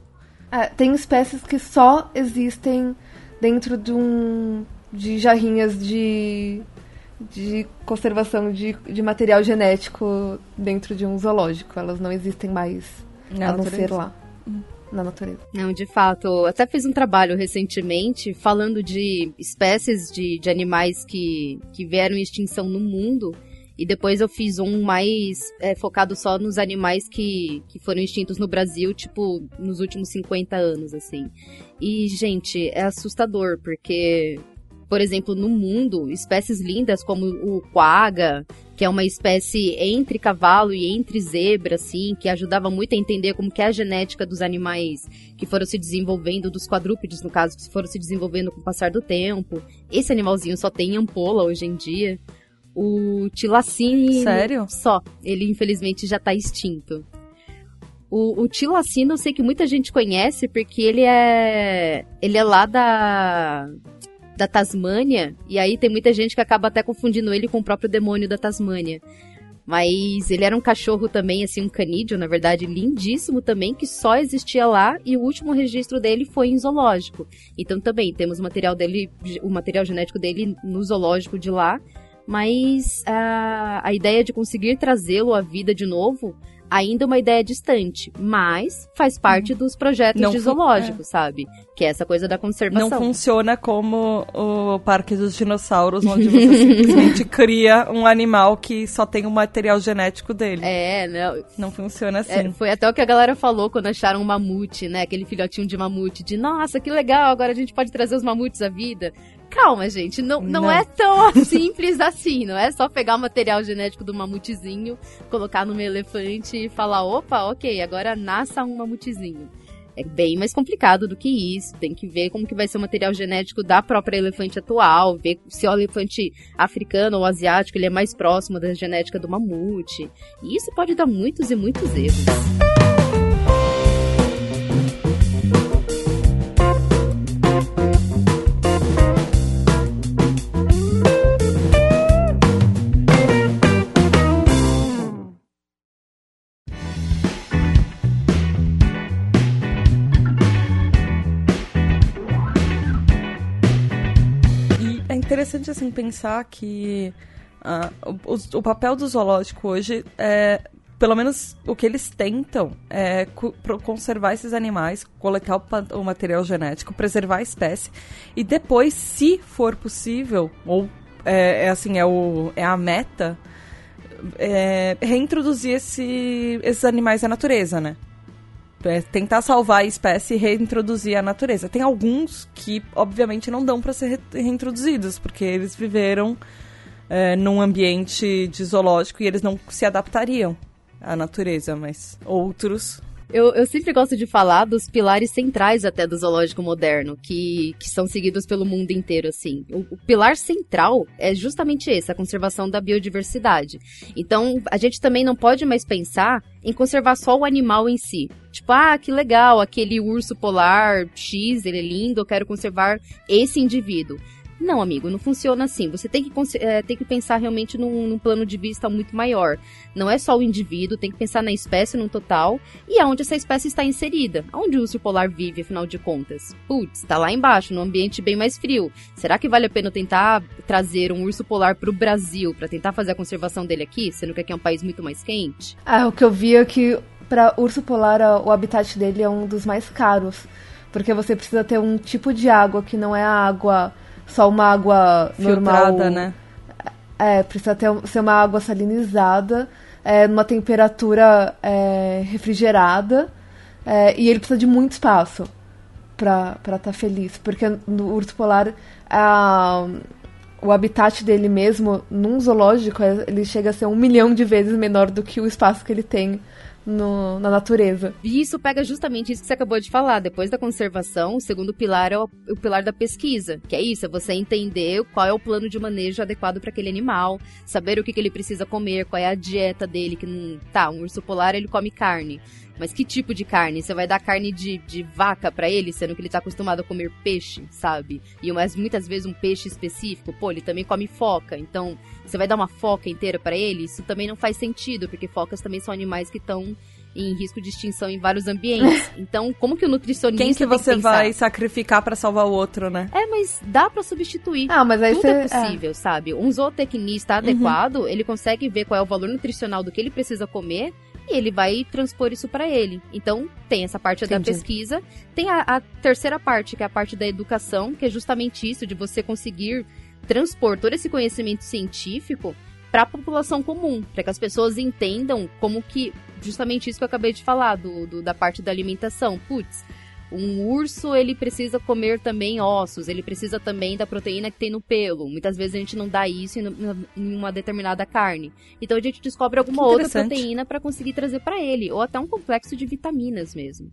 É, tem espécies que só existem dentro de um de jarrinhas de, de conservação de, de material genético dentro de um zoológico. Elas não existem mais
Na
a não
natureza.
ser lá. Na natureza.
Não, de fato. eu Até fiz um trabalho recentemente falando de espécies de, de animais que, que vieram em extinção no mundo. E depois eu fiz um mais é, focado só nos animais que, que foram extintos no Brasil, tipo, nos últimos 50 anos, assim. E, gente, é assustador, porque, por exemplo, no mundo, espécies lindas como o quagga, que é uma espécie entre cavalo e entre zebra, assim, que ajudava muito a entender como que é a genética dos animais que foram se desenvolvendo, dos quadrúpedes, no caso, que foram se desenvolvendo com o passar do tempo. Esse animalzinho só tem ampola hoje em dia. O tilacine...
Sério?
Só. Ele, infelizmente, já tá extinto. O, o tilacino eu sei que muita gente conhece porque ele é... Ele é lá da... Da Tasmânia, e aí tem muita gente que acaba até confundindo ele com o próprio demônio da Tasmânia. Mas ele era um cachorro também, assim, um canídeo, na verdade, lindíssimo também, que só existia lá e o último registro dele foi em zoológico. Então também temos o material dele, o material genético dele no zoológico de lá, mas a, a ideia de conseguir trazê-lo à vida de novo ainda é uma ideia distante, mas faz parte dos projetos
Não
de zoológico, sabe? Que é essa coisa da conservação.
Não funciona como o Parque dos Dinossauros, onde você simplesmente cria um animal que só tem o material genético dele.
É, não,
Não funciona assim.
É, foi até o que a galera falou quando acharam um mamute, né? Aquele filhotinho de mamute, de nossa, que legal, agora a gente pode trazer os mamutes à vida. Calma, gente, não, não,
Não.
é tão simples assim, não é só pegar o material genético do mamutezinho, colocar numa elefante e falar, opa, ok, agora nasça um mamutezinho. É bem mais complicado do que isso. Tem que ver como que vai ser o material genético da própria elefante atual, ver se o elefante africano ou asiático ele é mais próximo da genética do mamute. E isso pode dar muitos e muitos erros.
Interessante assim pensar que uh, o, o, papel do zoológico hoje é pelo menos o que eles tentam é conservar esses animais, coletar o, o, material genético, preservar a espécie e depois, se for possível, ou é, é assim é, o, é a meta, é, reintroduzir esse, esses animais à natureza, né? É tentar salvar a espécie e reintroduzir a natureza. Tem alguns que, obviamente, não dão para ser reintroduzidos, porque eles viveram é, num ambiente de zoológico e eles não se adaptariam à natureza, mas outros
eu, eu sempre gosto de falar dos pilares centrais até do zoológico moderno, que, que são seguidos pelo mundo inteiro, assim. O, o pilar central é justamente esse, a conservação da biodiversidade. Então, a gente também não pode mais pensar em conservar só o animal em si. Tipo, ah, que legal, aquele urso polar X, ele é lindo, eu quero conservar esse indivíduo. Não, amigo, não funciona assim. Você tem que, é, tem que pensar realmente num, num, plano de vista muito maior. Não é só o indivíduo, tem que pensar na espécie no total e aonde essa espécie está inserida. Onde o urso polar vive, afinal de contas? Putz, está lá embaixo, num ambiente bem mais frio. Será que vale a pena tentar trazer um urso polar para o Brasil para tentar fazer a conservação dele aqui, sendo que aqui é um país muito mais quente?
Ah, o que eu vi é que para urso polar o habitat dele é um dos mais caros, porque você precisa ter um tipo de água que não é a água só uma água Filtrada, normal.
né?
É, precisa ter, ser uma água salinizada, é, numa temperatura é, refrigerada, é, e ele precisa de muito espaço para estar tá feliz, porque no urso polar a, o habitat dele mesmo, num zoológico, é, ele chega a ser um milhão de vezes menor do que o espaço que ele tem no, na natureza.
E isso pega justamente isso que você acabou de falar. Depois da conservação, o segundo pilar é o, o pilar da pesquisa, que é isso, é você entender qual é o plano de manejo adequado para aquele animal, saber o que, que ele precisa comer, qual é a dieta dele, que não, tá, um urso polar ele come carne. Mas que tipo de carne? Você vai dar carne de, de vaca para ele, sendo que ele tá acostumado a comer peixe, sabe? E mas muitas vezes um peixe específico, pô, ele também come foca. Então, você vai dar uma foca inteira para ele? Isso também não faz sentido, porque focas também são animais que estão em risco de extinção em vários ambientes. Então, como que o nutricionista
Quem que você
que
vai sacrificar para salvar o outro, né?
É, mas dá para substituir.
Ah, mas aí
Tudo
você...
é possível, é. sabe? Um zootecnista adequado, uhum. ele consegue ver qual é o valor nutricional do que ele precisa comer e ele vai transpor isso para ele. Então, tem essa parte Entendi. da pesquisa, tem a, a, terceira parte, que é a parte da educação, que é justamente isso, de você conseguir transpor todo esse conhecimento científico para a população comum, para que as pessoas entendam como que justamente isso que eu acabei de falar do, do da parte da alimentação. Putz, um urso, ele precisa comer também ossos, ele precisa também da proteína que tem no pelo. Muitas vezes a gente não dá isso em uma determinada carne. Então a gente descobre alguma outra proteína para conseguir trazer para ele, ou até um complexo de vitaminas mesmo.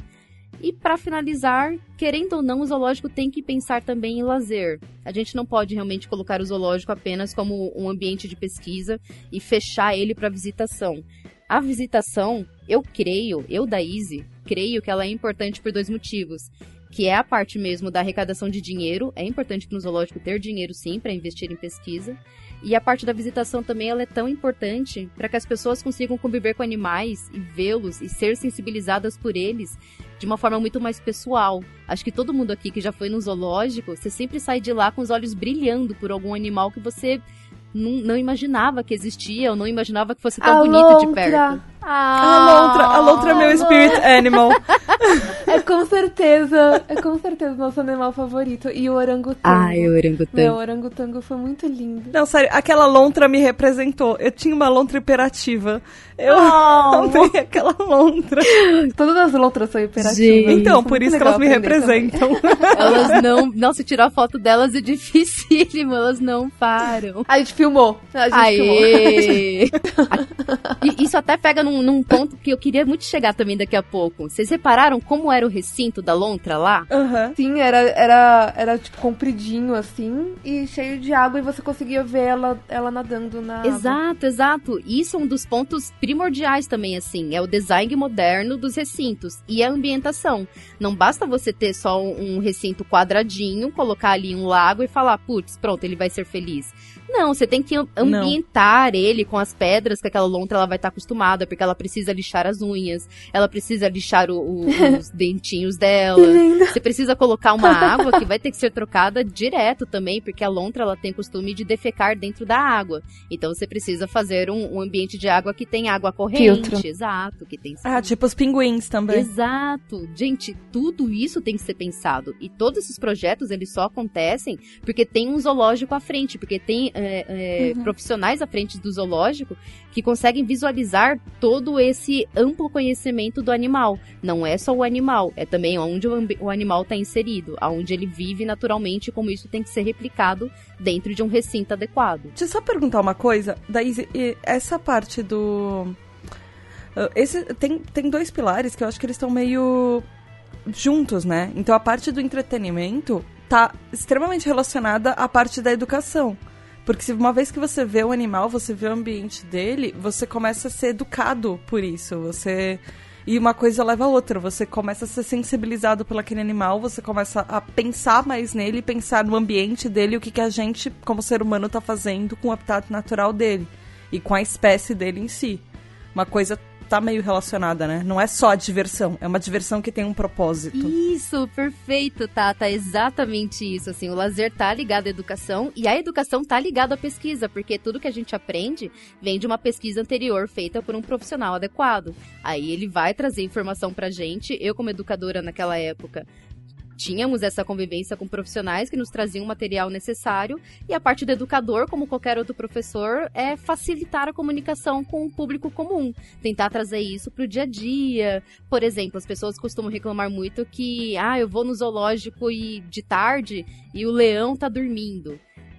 E para finalizar, querendo ou não, o zoológico tem que pensar também em lazer. A gente não pode realmente colocar o zoológico apenas como um ambiente de pesquisa e fechar ele para visitação. A visitação, eu creio, eu da Easy, creio que ela é importante por dois motivos. Que é a parte mesmo da arrecadação de dinheiro. É importante no zoológico ter dinheiro sim para investir em pesquisa. E a parte da visitação também ela é tão importante para que as pessoas consigam conviver com animais e vê-los e ser sensibilizadas por eles de uma forma muito mais pessoal. Acho que todo mundo aqui que já foi no zoológico, você sempre sai de lá com os olhos brilhando por algum animal que você não, não imaginava que existia, ou não imaginava que fosse tão
a
bonito de perto.
Ah, a lontra, a lontra é meu spirit animal.
é com certeza, é com certeza nosso animal favorito. E o orangotango.
Ai, o orangotango.
Meu, o orangotango foi muito lindo.
Não, sério, aquela lontra me representou. Eu tinha uma lontra hiperativa. Eu oh. amei aquela lontra.
Todas as lontras são hiperativas.
Gente, então, por isso que elas me representam.
elas não... Nossa, tirar foto delas é dificílimo. Elas não param.
A gente filmou. A gente
Aê. filmou. isso até pega num, num, ponto que eu queria muito chegar também daqui a pouco. Vocês repararam como era o recinto da lontra lá?
Uhum. Sim, era, era, era tipo compridinho assim e cheio de água e você conseguia ver ela, ela nadando na
Exato,
água.
exato. Isso é um dos pontos primordiais também, assim. É o design moderno dos recintos e a ambientação. Não basta você ter só um recinto quadradinho, colocar ali um lago e falar, putz, pronto, ele vai ser feliz. Não, você tem que ambientar Não. ele com as pedras que aquela lontra ela vai estar acostumada, porque ela precisa lixar as unhas, ela precisa lixar o, o, os, pintinhos dela. Você precisa colocar uma água que vai ter que ser trocada direto também, porque a lontra ela tem costume de defecar dentro da água. Então você precisa fazer um, um ambiente de água que tem água corrente,
Filtro.
exato, que tem
Ah, tipo os pinguins também.
Exato. Gente, tudo isso tem que ser pensado. E todos esses projetos, eles só acontecem porque tem um zoológico à frente, porque tem é, é, profissionais à frente do zoológico que conseguem visualizar todo esse amplo conhecimento do animal. Não é só o animal, é também onde o, animal está inserido, aonde ele vive naturalmente, e como isso tem que ser replicado dentro de um recinto adequado.
Deixa eu só perguntar uma coisa. E essa parte do. ah, Esse, tem, tem dois pilares que eu acho que eles estão meio juntos, né? Então a parte do entretenimento tá extremamente relacionada à parte da educação. Porque se uma vez que você vê o animal, você vê o ambiente dele, você começa a ser educado por isso. Você. E uma coisa leva a outra. Você começa a ser sensibilizado por aquele animal, você começa a pensar mais nele, pensar no ambiente dele, o que, que a gente, como ser humano, tá fazendo com o habitat natural dele. E com a espécie dele em si. Uma coisa tá meio relacionada, né? Não é só a diversão, é uma diversão que tem um propósito.
Isso, perfeito, Tata. Exatamente isso. Assim, o lazer tá ligado à educação e a educação tá ligada à pesquisa, porque tudo que a gente aprende vem de uma pesquisa anterior feita por um profissional adequado. Aí ele vai trazer informação pra gente. Eu, como educadora naquela época, tínhamos essa convivência com profissionais que nos traziam o material necessário e a parte do educador, como qualquer outro professor, é facilitar a comunicação com o público comum, tentar trazer isso para o dia a dia. Por exemplo, as pessoas costumam reclamar muito que, ah, eu vou no zoológico e de tarde e o leão tá dormindo.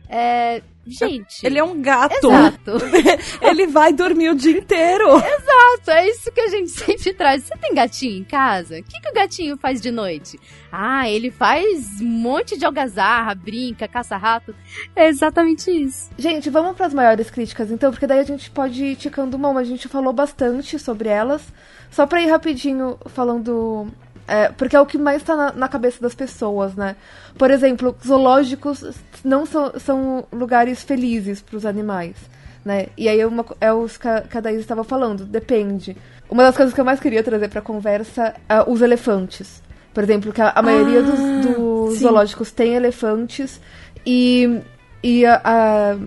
É, gente,
Ele é um gato.
exato.
Ele vai dormir o dia inteiro.
Exato, é isso que a gente sempre traz. Você tem gatinho em casa? O que, que o gatinho faz de noite? Ah, ele faz um monte de algazarra, brinca, caça rato. É exatamente isso.
Gente, vamos para as maiores críticas então, porque daí a gente pode ir ticando mas a gente falou bastante sobre elas. Só pra ir rapidinho falando. É, porque é o que mais tá na, na cabeça das pessoas, né? Por exemplo, zoológicos não são, são lugares felizes para os animais, né? E aí é, uma, é os que a, que a Daís estava falando, depende. Uma das coisas que eu mais queria trazer pra conversa é os elefantes. Por exemplo, que a, a maioria dos, dos
sim.
zoológicos tem elefantes e, e a- a-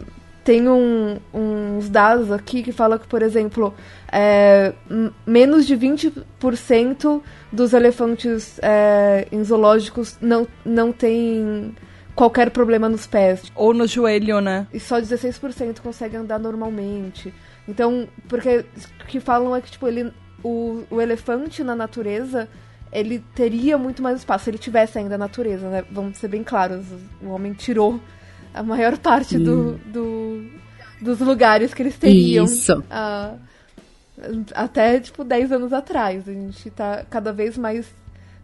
tem um- uns dados aqui que falam que, por exemplo, é, menos de 20% dos elefantes é, em zoológicos não, não tem qualquer problema nos pés.
Ou no joelho, né?
E só 16% conseguem andar normalmente. Então, porque o que falam é que, tipo, ele, o, o elefante na natureza, ele teria muito mais espaço, se ele tivesse ainda a natureza, né? Vamos ser bem claros, o homem tirou a maior parte do, do- dos lugares que eles teriam.
Isso.
ah, até, tipo, 10 anos atrás. A gente tá cada vez mais...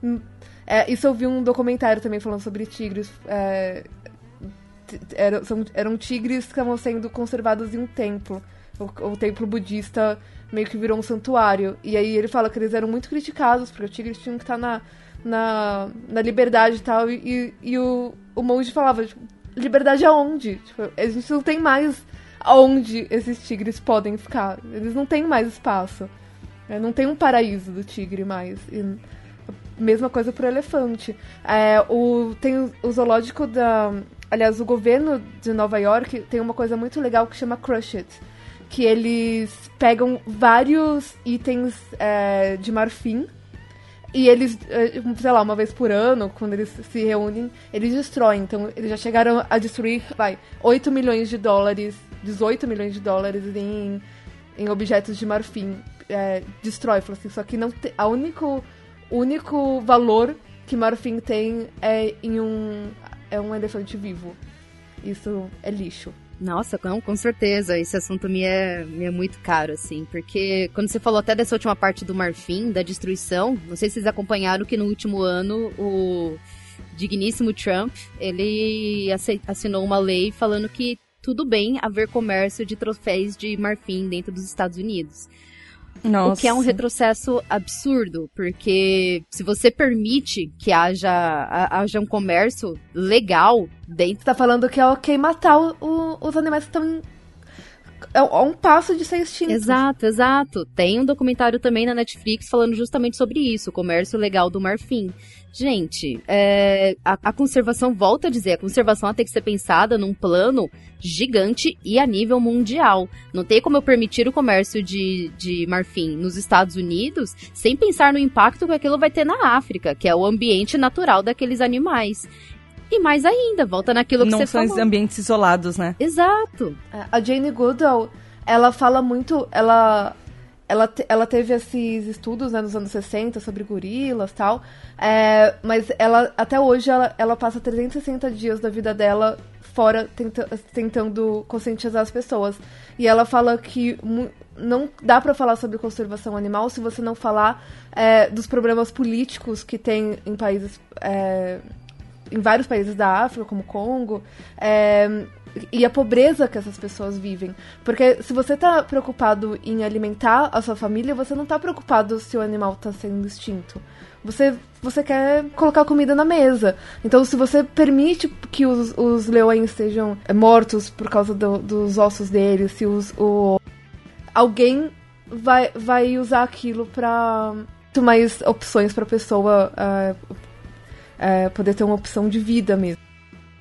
hum, é, isso eu vi um documentário também falando sobre tigres. é, eram, são- eram tigres que estavam sendo conservados em um templo. O, o templo budista meio que virou um santuário. E aí ele fala que eles eram muito criticados, porque os tigres tinham que estar na, na, na liberdade e tal. E, e, e o, o monge falava, tipo, liberdade aonde? Tipo, a gente não tem mais aonde esses tigres podem ficar. Eles não têm mais espaço. É, Não tem um paraíso do tigre mais. E mesma coisa pro elefante. É, o, tem o, o zoológico da. Aliás, o governo de Nova York tem uma coisa muito legal que chama Crush It. Que eles pegam vários itens é, de marfim e eles, é, sei lá, uma vez por ano, quando eles se reúnem, eles destroem. Então, eles já chegaram a destruir, vai, 8 milhões de dólares, 18 milhões de dólares em, em objetos de marfim. É, destrói, falou assim, só que não a único, único valor que marfim tem é em um, é um elefante vivo. Isso é lixo.
Nossa, não, com certeza. Esse assunto me é, me é muito caro, assim. Porque quando você falou até dessa última parte do Marfim, da destruição, não sei se vocês acompanharam que no último ano o digníssimo Trump, ele assinou uma lei falando que tudo bem haver comércio de troféus de marfim dentro dos Estados Unidos.
Nossa.
O que é um retrocesso absurdo, porque se você permite que haja, haja um comércio legal dentro
Você tá falando que é ok matar o- os animais que estão em- é um passo de ser extinto.
Exato, exato. Tem um documentário também na Netflix falando justamente sobre isso, o comércio legal do marfim. Gente, é, a, a, conservação, volta a dizer, a conservação tem que ser pensada num plano gigante e a nível mundial. Não tem como eu permitir o comércio de, de marfim nos Estados Unidos sem pensar no impacto que aquilo vai ter na África, que é o ambiente natural daqueles animais. E mais ainda, volta naquilo que
Não
você
falou. Não são ambientes isolados, né?
Exato.
É, a Jane Goodall, ela fala muito, ela ela, te, ela teve esses estudos né, nos anos 60 sobre gorilas e tal, é, mas ela até hoje ela, ela passa 360 dias da vida dela fora tenta, tentando conscientizar as pessoas. E ela fala que não dá para falar sobre conservação animal se você não falar é, dos problemas políticos que tem em países é, em vários países da África, como Congo, é, e a pobreza que essas pessoas vivem. Porque se você está preocupado em alimentar a sua família, você não está preocupado se o animal está sendo extinto. Você, você quer colocar comida na mesa. Então, se você permite que os, os leões sejam mortos por causa do, dos ossos deles, se os, o, alguém vai, vai usar aquilo para mais opções para a pessoa uh, é, poder ter uma opção de vida mesmo.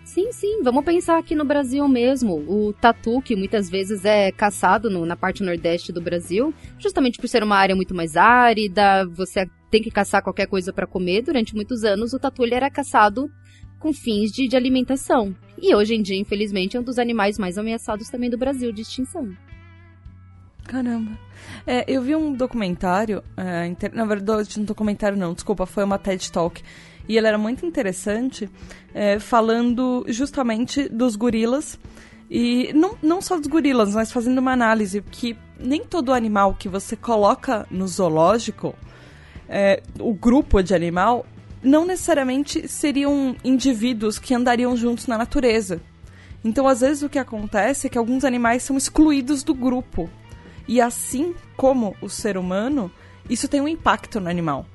Sim, sim. Vamos pensar aqui no Brasil mesmo. O tatu, que muitas vezes é caçado no, na parte nordeste do Brasil, justamente por ser uma área muito mais árida, você tem que caçar qualquer coisa para comer. Durante muitos anos, o tatu ele era caçado com fins de, de alimentação. E hoje em dia, infelizmente, é um dos animais mais ameaçados também do Brasil de extinção.
Caramba. É, eu vi um documentário, é, inter... na verdade, um documentário não, desculpa, foi uma TED Talk e ele era muito interessante, é, falando justamente dos gorilas. E não, não só dos gorilas, mas fazendo uma análise que nem todo animal que você coloca no zoológico, é, o grupo de animal, não necessariamente seriam indivíduos que andariam juntos na natureza. Então, às vezes, o que acontece é que alguns animais são excluídos do grupo. E assim como o ser humano, isso tem um impacto no animal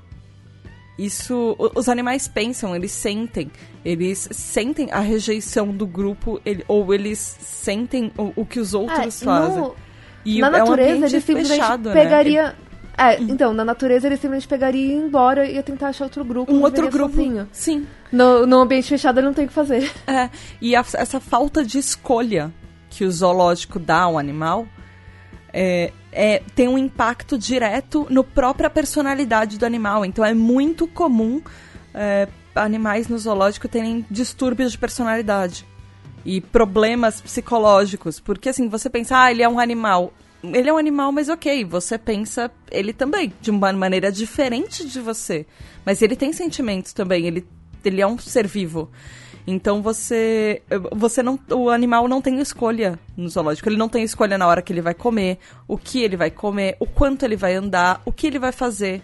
isso os animais pensam, eles sentem, eles sentem a rejeição do grupo, ele, ou eles sentem o, o que os outros é, fazem. No,
e na é natureza, um eles simplesmente fechado, né? pegaria. Né? É, então, na natureza ele simplesmente pegaria e ia embora e ia tentar achar outro grupo.
Um outro grupo.
Sozinho.
Sim.
No, no ambiente fechado ele não tem o que fazer.
É, e a, essa falta de escolha que o zoológico dá ao animal é, é, tem um impacto direto no própria personalidade do animal. Então é muito comum é, animais no zoológico terem distúrbios de personalidade e problemas psicológicos. Porque assim, você pensa, ah, ele é um animal. Ele é um animal, mas ok, você pensa ele também, de uma maneira diferente de você. Mas ele tem sentimentos também, ele, ele é um ser vivo. Então você você não o animal não tem escolha no zoológico, ele não tem escolha na hora que ele vai comer, o que ele vai comer, o quanto ele vai andar, o que ele vai fazer.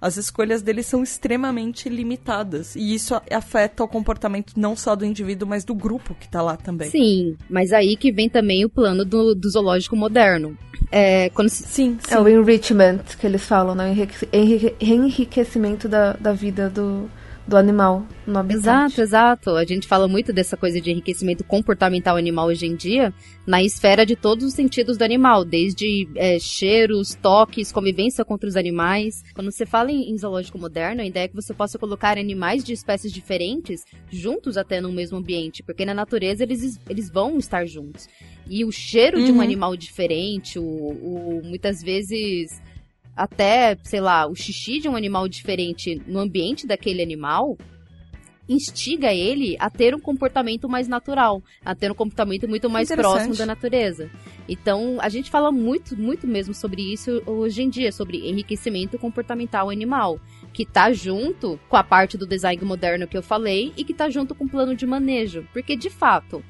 As escolhas dele são extremamente limitadas. E isso afeta o comportamento não só do indivíduo, mas do grupo que está lá também.
Sim, mas aí que vem também o plano do, do zoológico moderno. É, quando se...
sim, sim, É o enrichment que eles falam, né? O enriquecimento da, da vida do, do animal no habitat.
Exato, exato. A gente fala muito dessa coisa de enriquecimento comportamental animal hoje em dia, na esfera de todos os sentidos do animal, desde é, cheiros, toques, convivência contra os animais. Quando você fala em, em zoológico moderno, a ideia é que você possa colocar animais de espécies diferentes juntos até no mesmo ambiente, porque na natureza eles, eles vão estar juntos. E o cheiro uhum. de um uhum. animal diferente, o, o muitas vezes até, sei lá, o xixi de um animal diferente no ambiente daquele animal, instiga ele a ter um comportamento mais natural, a ter um comportamento muito mais próximo da natureza. Então, a gente fala muito, muito mesmo sobre isso hoje em dia, sobre enriquecimento comportamental animal, que tá junto com a parte do design moderno que eu falei e que tá junto com o plano de manejo, porque de fato,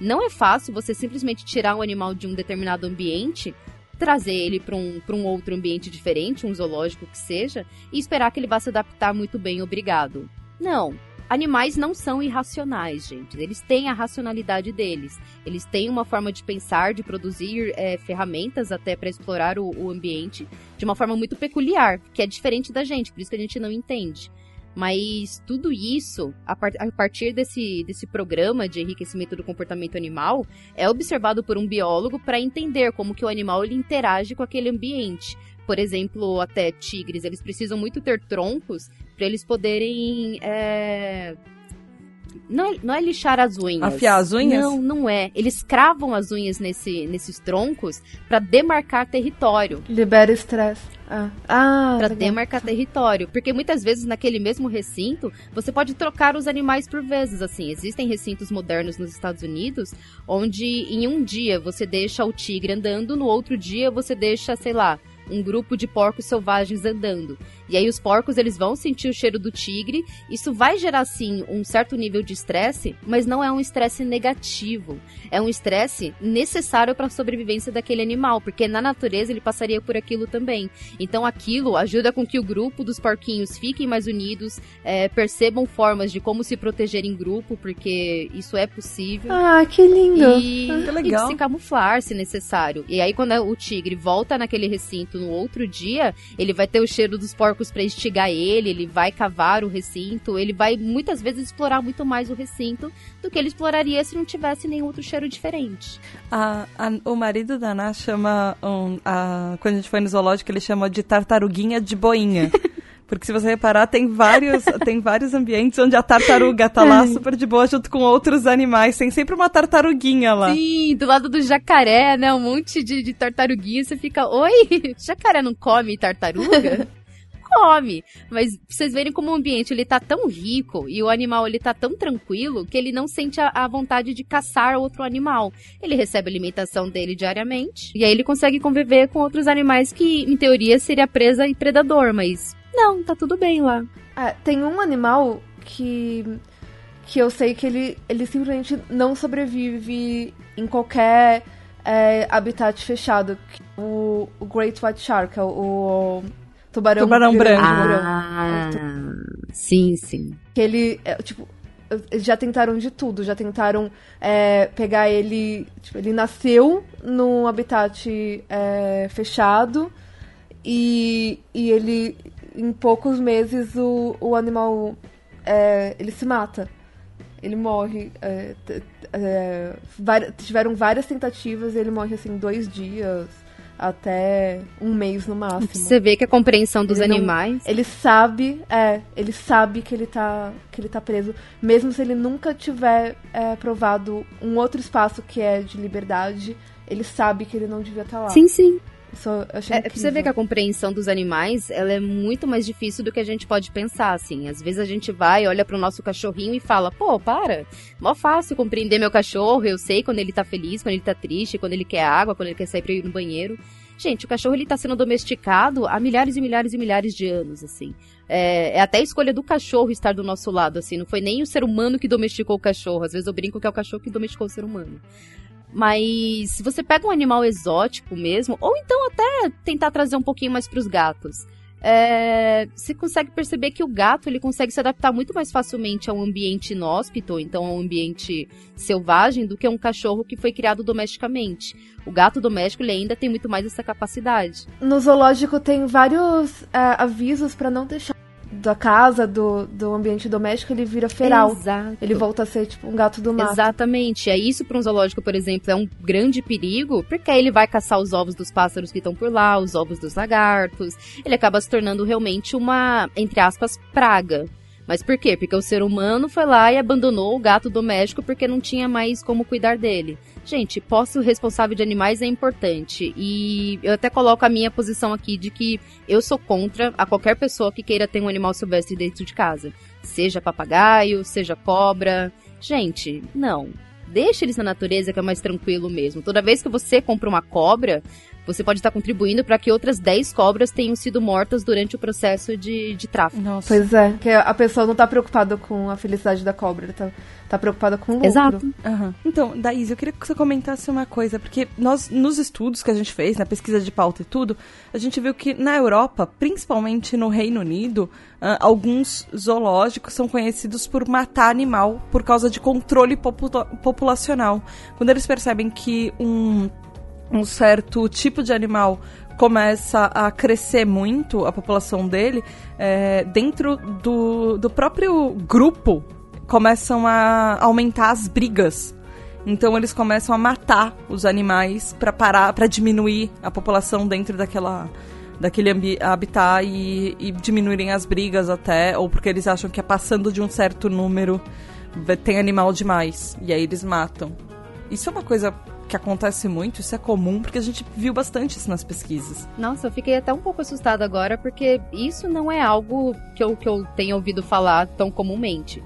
não é fácil você simplesmente tirar um animal de um determinado ambiente trazer ele para um, um outro ambiente diferente, um zoológico que seja, e esperar que ele vá se adaptar muito bem, obrigado. Não. Animais não são irracionais, gente. Eles têm a racionalidade deles. Eles têm uma forma de pensar, de produzir é, ferramentas até para explorar o, o ambiente de uma forma muito peculiar, que é diferente da gente, por isso que a gente não entende. Mas tudo isso, a, par a partir desse, desse programa de enriquecimento do comportamento animal, é observado por um biólogo para entender como que o animal ele interage com aquele ambiente. Por exemplo, até tigres, eles precisam muito ter troncos para eles poderem é, não é, não é lixar as unhas.
Afiar as unhas?
Não, não é. Eles cravam as unhas nesse, nesses troncos para demarcar território.
Libera estresse. Ah, ah
para demarcar território. Porque muitas vezes naquele mesmo recinto, você pode trocar os animais por vezes. Assim, existem recintos modernos nos Estados Unidos onde em um dia você deixa o tigre andando, no outro dia você deixa, sei lá, um grupo de porcos selvagens andando. E aí os porcos eles vão sentir o cheiro do tigre. Isso vai gerar sim um certo nível de estresse, mas não é um estresse negativo. É um estresse necessário para a sobrevivência daquele animal, porque na natureza ele passaria por aquilo também. Então aquilo ajuda com que o grupo dos porquinhos fiquem mais unidos, é, percebam formas de como se proteger em grupo, porque isso é possível.
Ah, que lindo!
E,
ah, que
legal. e se camuflar se necessário. E aí quando o tigre volta naquele recinto no outro dia, ele vai ter o cheiro dos porcos para instigar ele, ele vai cavar o recinto, ele vai muitas vezes explorar muito mais o recinto do que ele exploraria se não tivesse nenhum outro cheiro diferente.
A, a, o marido da Ana chama, um, a, quando a gente foi no zoológico, ele chama de tartaruguinha de boinha. Porque se você reparar, tem vários, tem vários ambientes onde a tartaruga tá lá super de boa junto com outros animais. Tem sempre uma tartaruguinha lá.
Sim, do lado do jacaré, né? Um monte de, de tartaruguinha. Você fica, oi, jacaré não come tartaruga? Come. Mas vocês verem como o ambiente ele tá tão rico e o animal ele tá tão tranquilo que ele não sente a, a, vontade de caçar outro animal. Ele recebe a alimentação dele diariamente e aí ele consegue conviver com outros animais que, em teoria, seria presa e predador, mas não, tá tudo bem lá.
É, tem um animal que que eu sei que ele, ele simplesmente não sobrevive em qualquer é, habitat fechado. O, o, Great White Shark, é o, o tubarão,
tubarão branco.
Ah, sim, sim.
Que ele, é, tipo, já tentaram de tudo, já tentaram é, pegar ele. Tipo, ele nasceu num habitat é, fechado e, e ele em poucos meses o, o animal é, ele se mata. Ele morre. É, é, tiveram várias tentativas e ele morre assim dois dias até um mês no máximo.
Você vê que a compreensão dos
ele
animais.
Não, ele sabe, é, ele sabe que ele tá que ele tá preso, mesmo se ele nunca tiver é, provado um outro espaço que é de liberdade, ele sabe que ele não devia estar tá lá.
Sim, sim.
Só
é, você vê que a compreensão dos animais ela é muito mais difícil do que a gente pode pensar, assim. Às vezes a gente vai, olha pro nosso cachorrinho e fala, pô, para, mó fácil compreender meu cachorro, eu sei quando ele tá feliz, quando ele tá triste, quando ele quer água, quando ele quer sair pra ir no banheiro. Gente, o cachorro ele tá sendo domesticado há milhares e milhares e milhares de anos, assim. É, é, até a escolha do cachorro estar do nosso lado, assim. Não foi nem o ser humano que domesticou o cachorro. Às vezes eu brinco que é o cachorro que domesticou o ser humano. Mas se você pega um animal exótico mesmo, ou então até tentar trazer um pouquinho mais para os gatos, é, você consegue perceber que o gato ele consegue se adaptar muito mais facilmente a um ambiente inóspito, então a um ambiente selvagem, do que um cachorro que foi criado domesticamente. O gato doméstico ele ainda tem muito mais essa capacidade.
No zoológico tem vários é, avisos para não deixar da casa, do, do ambiente doméstico, ele vira feral.
Exato.
Ele volta a ser tipo um gato do mato.
Exatamente. É isso para um zoológico, por exemplo, é um grande perigo, porque aí ele vai caçar os ovos dos pássaros que estão por lá, os ovos dos lagartos. Ele acaba se tornando realmente uma, entre aspas, praga. Mas por quê? Porque o ser humano foi lá e abandonou o gato doméstico porque não tinha mais como cuidar dele. Gente, posse responsável de animais é importante. E eu até coloco a minha posição aqui de que eu sou contra a qualquer pessoa que queira ter um animal silvestre dentro de casa. Seja papagaio, seja cobra. Gente, não. Deixa eles na natureza que é mais tranquilo mesmo. Toda vez que você compra uma cobra, você pode estar contribuindo para que outras 10 cobras tenham sido mortas durante o processo de, de tráfico.
Nossa. Pois é, que a pessoa não está preocupada com a felicidade da cobra, tá, tá preocupada com o lucro.
Exato.
Uhum. Então, Daís, eu queria que você comentasse uma coisa, porque nós, nos estudos que a gente fez, na pesquisa de pauta e tudo, a gente viu que na Europa, principalmente no Reino Unido, uh, alguns zoológicos são conhecidos por matar animal por causa de controle populacional. Quando eles percebem que um um certo tipo de animal começa a crescer muito, a população dele, é, dentro do, do próprio grupo começam a aumentar as brigas. Então eles começam a matar os animais para parar, para diminuir a população dentro daquela daquele habitat e, e diminuírem as brigas até, ou porque eles acham que é passando de um certo número tem animal demais e aí eles matam. Isso é uma coisa que acontece muito, isso é comum, porque a gente viu bastante isso nas pesquisas.
Nossa, eu fiquei até um pouco assustada agora, porque isso não é algo que eu, que eu tenho ouvido falar tão comumente.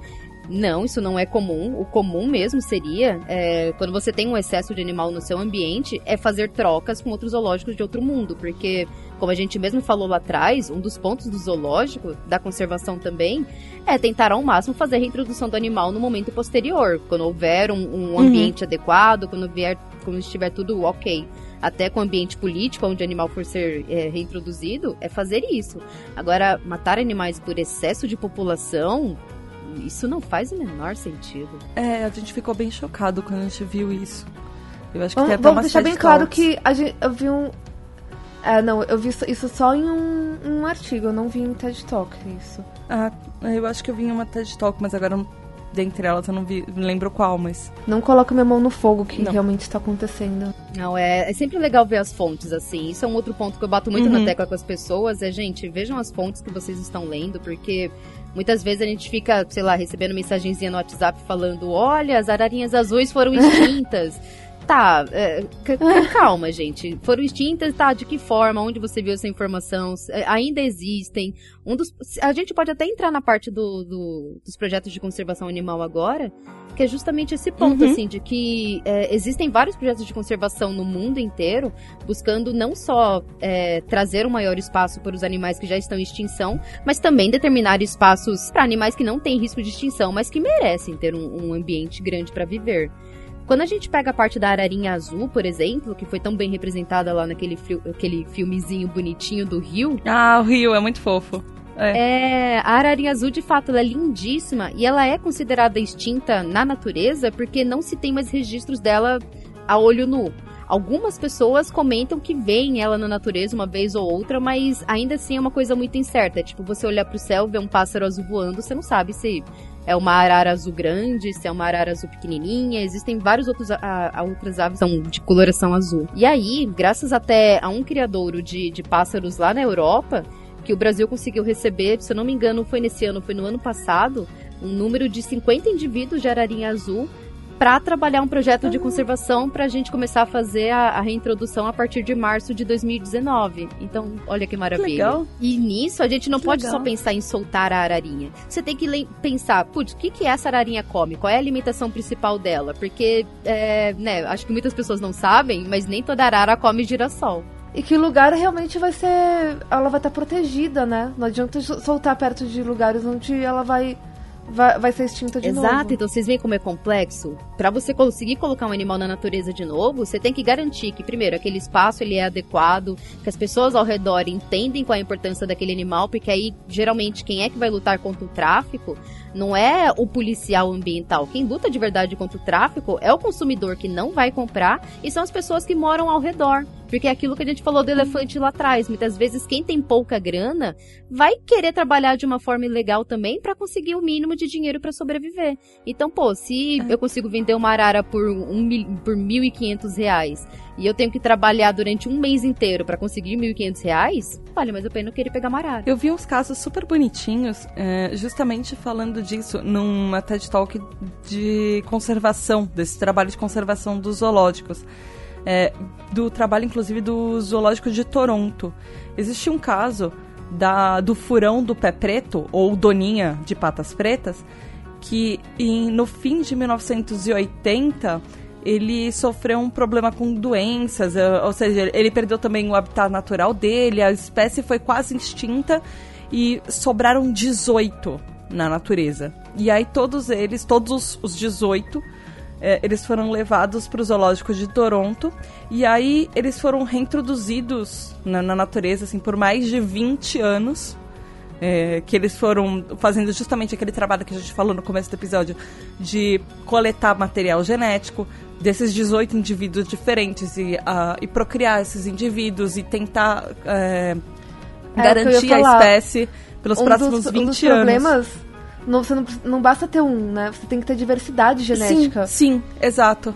Não, isso não é comum. O comum mesmo seria, é, quando você tem um excesso de animal no seu ambiente, é fazer trocas com outros zoológicos de outro mundo. Porque, como a gente mesmo falou lá atrás, um dos pontos do zoológico, da conservação também, é tentar ao máximo fazer a reintrodução do animal no momento posterior. Quando houver um, um uhum. ambiente uhum. adequado, quando, vier, quando estiver tudo ok até com o ambiente político onde o animal for ser é, reintroduzido, é fazer isso. Agora, matar animais por excesso de população, isso não faz o menor sentido.
É, a gente ficou bem chocado quando a gente viu isso. Eu acho que
vamos,
tem até
Vamos deixar bem claro que a gente, eu vi um. É, não, eu vi isso só em um, um artigo, eu não vi em TED Talk isso.
Ah, eu acho que eu vi em uma TED Talk, mas agora dentre elas eu não vi, lembro qual, mas.
Não coloco minha mão no fogo que não. realmente está acontecendo.
Não, é, é sempre legal ver as fontes, assim. Isso é um outro ponto que eu bato muito uhum. na tecla com as pessoas, é, gente, vejam as fontes que vocês estão lendo, porque Muitas vezes a gente fica, sei lá, recebendo mensagenzinha no WhatsApp falando: olha, as ararinhas azuis foram extintas. Tá, é, calma, gente. Foram extintas, tá? De que forma? Onde você viu essa informação? É, ainda existem. Um dos, a gente pode até entrar na parte do, do, dos projetos de conservação animal agora, que é justamente esse ponto, uhum. assim, de que é, existem vários projetos de conservação no mundo inteiro, buscando não só é, trazer um maior espaço para os animais que já estão em extinção, mas também determinar espaços para animais que não têm risco de extinção, mas que merecem ter um, um ambiente grande para viver. Quando a gente pega a parte da ararinha azul, por exemplo, que foi tão bem representada lá naquele aquele filmezinho bonitinho do Rio.
Ah, o Rio é muito fofo.
É. é. a ararinha azul, de fato, ela é lindíssima e ela é considerada extinta na natureza porque não se tem mais registros dela a olho nu. Algumas pessoas comentam que veem ela na natureza uma vez ou outra, mas ainda assim é uma coisa muito incerta. É tipo, você olhar pro céu, ver um pássaro azul voando, você não sabe se é uma arara azul grande, se é uma arara azul pequenininha. Existem vários outros a, a outras aves são de coloração azul. E aí, graças até a um criadouro de, de pássaros lá na Europa, que o Brasil conseguiu receber, se eu não me engano, foi nesse ano, foi no ano passado, um número de 50 indivíduos de ararinha azul para trabalhar um projeto de conservação para a gente começar a fazer a, a, reintrodução a partir de março de 2019. Então, olha que maravilha. Que
legal.
E nisso a gente não que pode legal. só pensar em soltar a ararinha. Você tem que pensar, putz, o que, que essa ararinha come? Qual é a alimentação principal dela? Porque, é, né, acho que muitas pessoas não sabem, mas nem toda arara come girassol.
E que lugar realmente vai ser. Ela vai estar protegida, né? Não adianta soltar perto de lugares onde ela vai vai, vai ser extinta de
Exato,
novo.
Exato, então vocês veem como é complexo. Para você conseguir colocar um animal na natureza de novo, você tem que garantir que, primeiro, aquele espaço ele é adequado, que as pessoas ao redor entendem qual é a importância daquele animal, porque aí, geralmente, quem é que vai lutar contra o tráfico não é o policial ambiental. Quem luta de verdade contra o tráfico é o consumidor que não vai comprar e são as pessoas que moram ao redor. Porque é aquilo que a gente falou do elefante lá atrás. Muitas vezes, quem tem pouca grana vai querer trabalhar de uma forma ilegal também para conseguir o mínimo de dinheiro para sobreviver. Então, pô, se é. eu consigo vender uma arara por, um, por 1.500 reais e eu tenho que trabalhar durante um mês inteiro para conseguir 1.500 reais, vale mais a pena eu querer pegar uma arara.
Eu vi uns casos super bonitinhos, é, justamente falando disso, numa TED Talk de conservação, desse trabalho de conservação dos zoológicos é, do trabalho, inclusive, do Zoológico de Toronto. Existe um caso da, do furão do pé preto, ou doninha de patas pretas, que em, no fim de 1980 ele sofreu um problema com doenças, é, ou seja, ele perdeu também o habitat natural dele, a espécie foi quase extinta e sobraram 18 na natureza. E aí todos eles, todos os 18, é, eles foram levados para o zoológico de Toronto e aí eles foram reintroduzidos na, na, natureza assim por mais de 20 anos. É, que eles foram fazendo justamente aquele trabalho que a gente falou no começo do episódio de coletar material genético desses 18 indivíduos diferentes e, uh, e procriar esses indivíduos e tentar é, é, garantir a espécie pelos
um
próximos
dos,
20
um dos
anos.
problemas não, você não, não basta ter um, né? Você tem que ter diversidade genética.
Sim, sim, exato.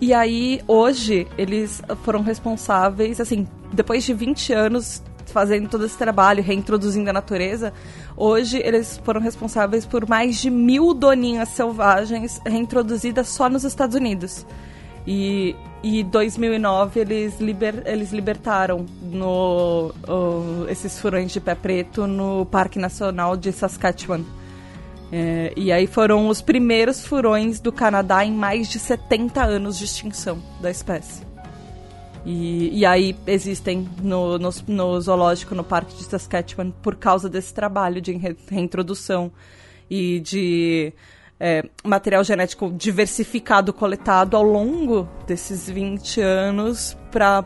E aí, hoje, eles foram responsáveis, assim, depois de 20 anos fazendo todo esse trabalho, reintroduzindo a natureza, hoje eles foram responsáveis por mais de mil doninhas selvagens reintroduzidas só nos Estados Unidos. E e 2009 eles, liber, eles libertaram no, o, esses furões de pé preto no Parque Nacional de Saskatchewan. É, e aí foram os primeiros furões do Canadá em mais de 70 anos de extinção da espécie. E, e aí existem no, no, no, zoológico, no Parque de Saskatchewan, por causa desse trabalho de reintrodução e de é, material genético diversificado coletado ao longo desses 20 anos para